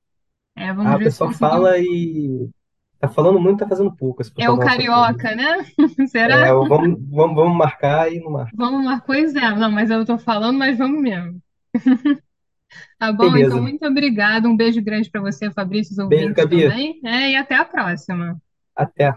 Speaker 1: É, vamos
Speaker 2: Ah, o
Speaker 1: ver conseguimos.
Speaker 2: fala e tá falando muito, tá fazendo pouco
Speaker 1: É o carioca, né?
Speaker 2: É,
Speaker 1: Será?
Speaker 2: vamos, vamos, vamos marcar e não marca.
Speaker 1: Vamos marcar. Pois é, não, mas eu tô falando, mas vamos mesmo. Tá bom? Então,
Speaker 2: Beleza.
Speaker 1: muito obrigada. Um beijo grande para você, Fabrício, os
Speaker 2: Beijo,
Speaker 1: ouvintes
Speaker 2: Gabi.
Speaker 1: também. É, e até a próxima.
Speaker 2: Até.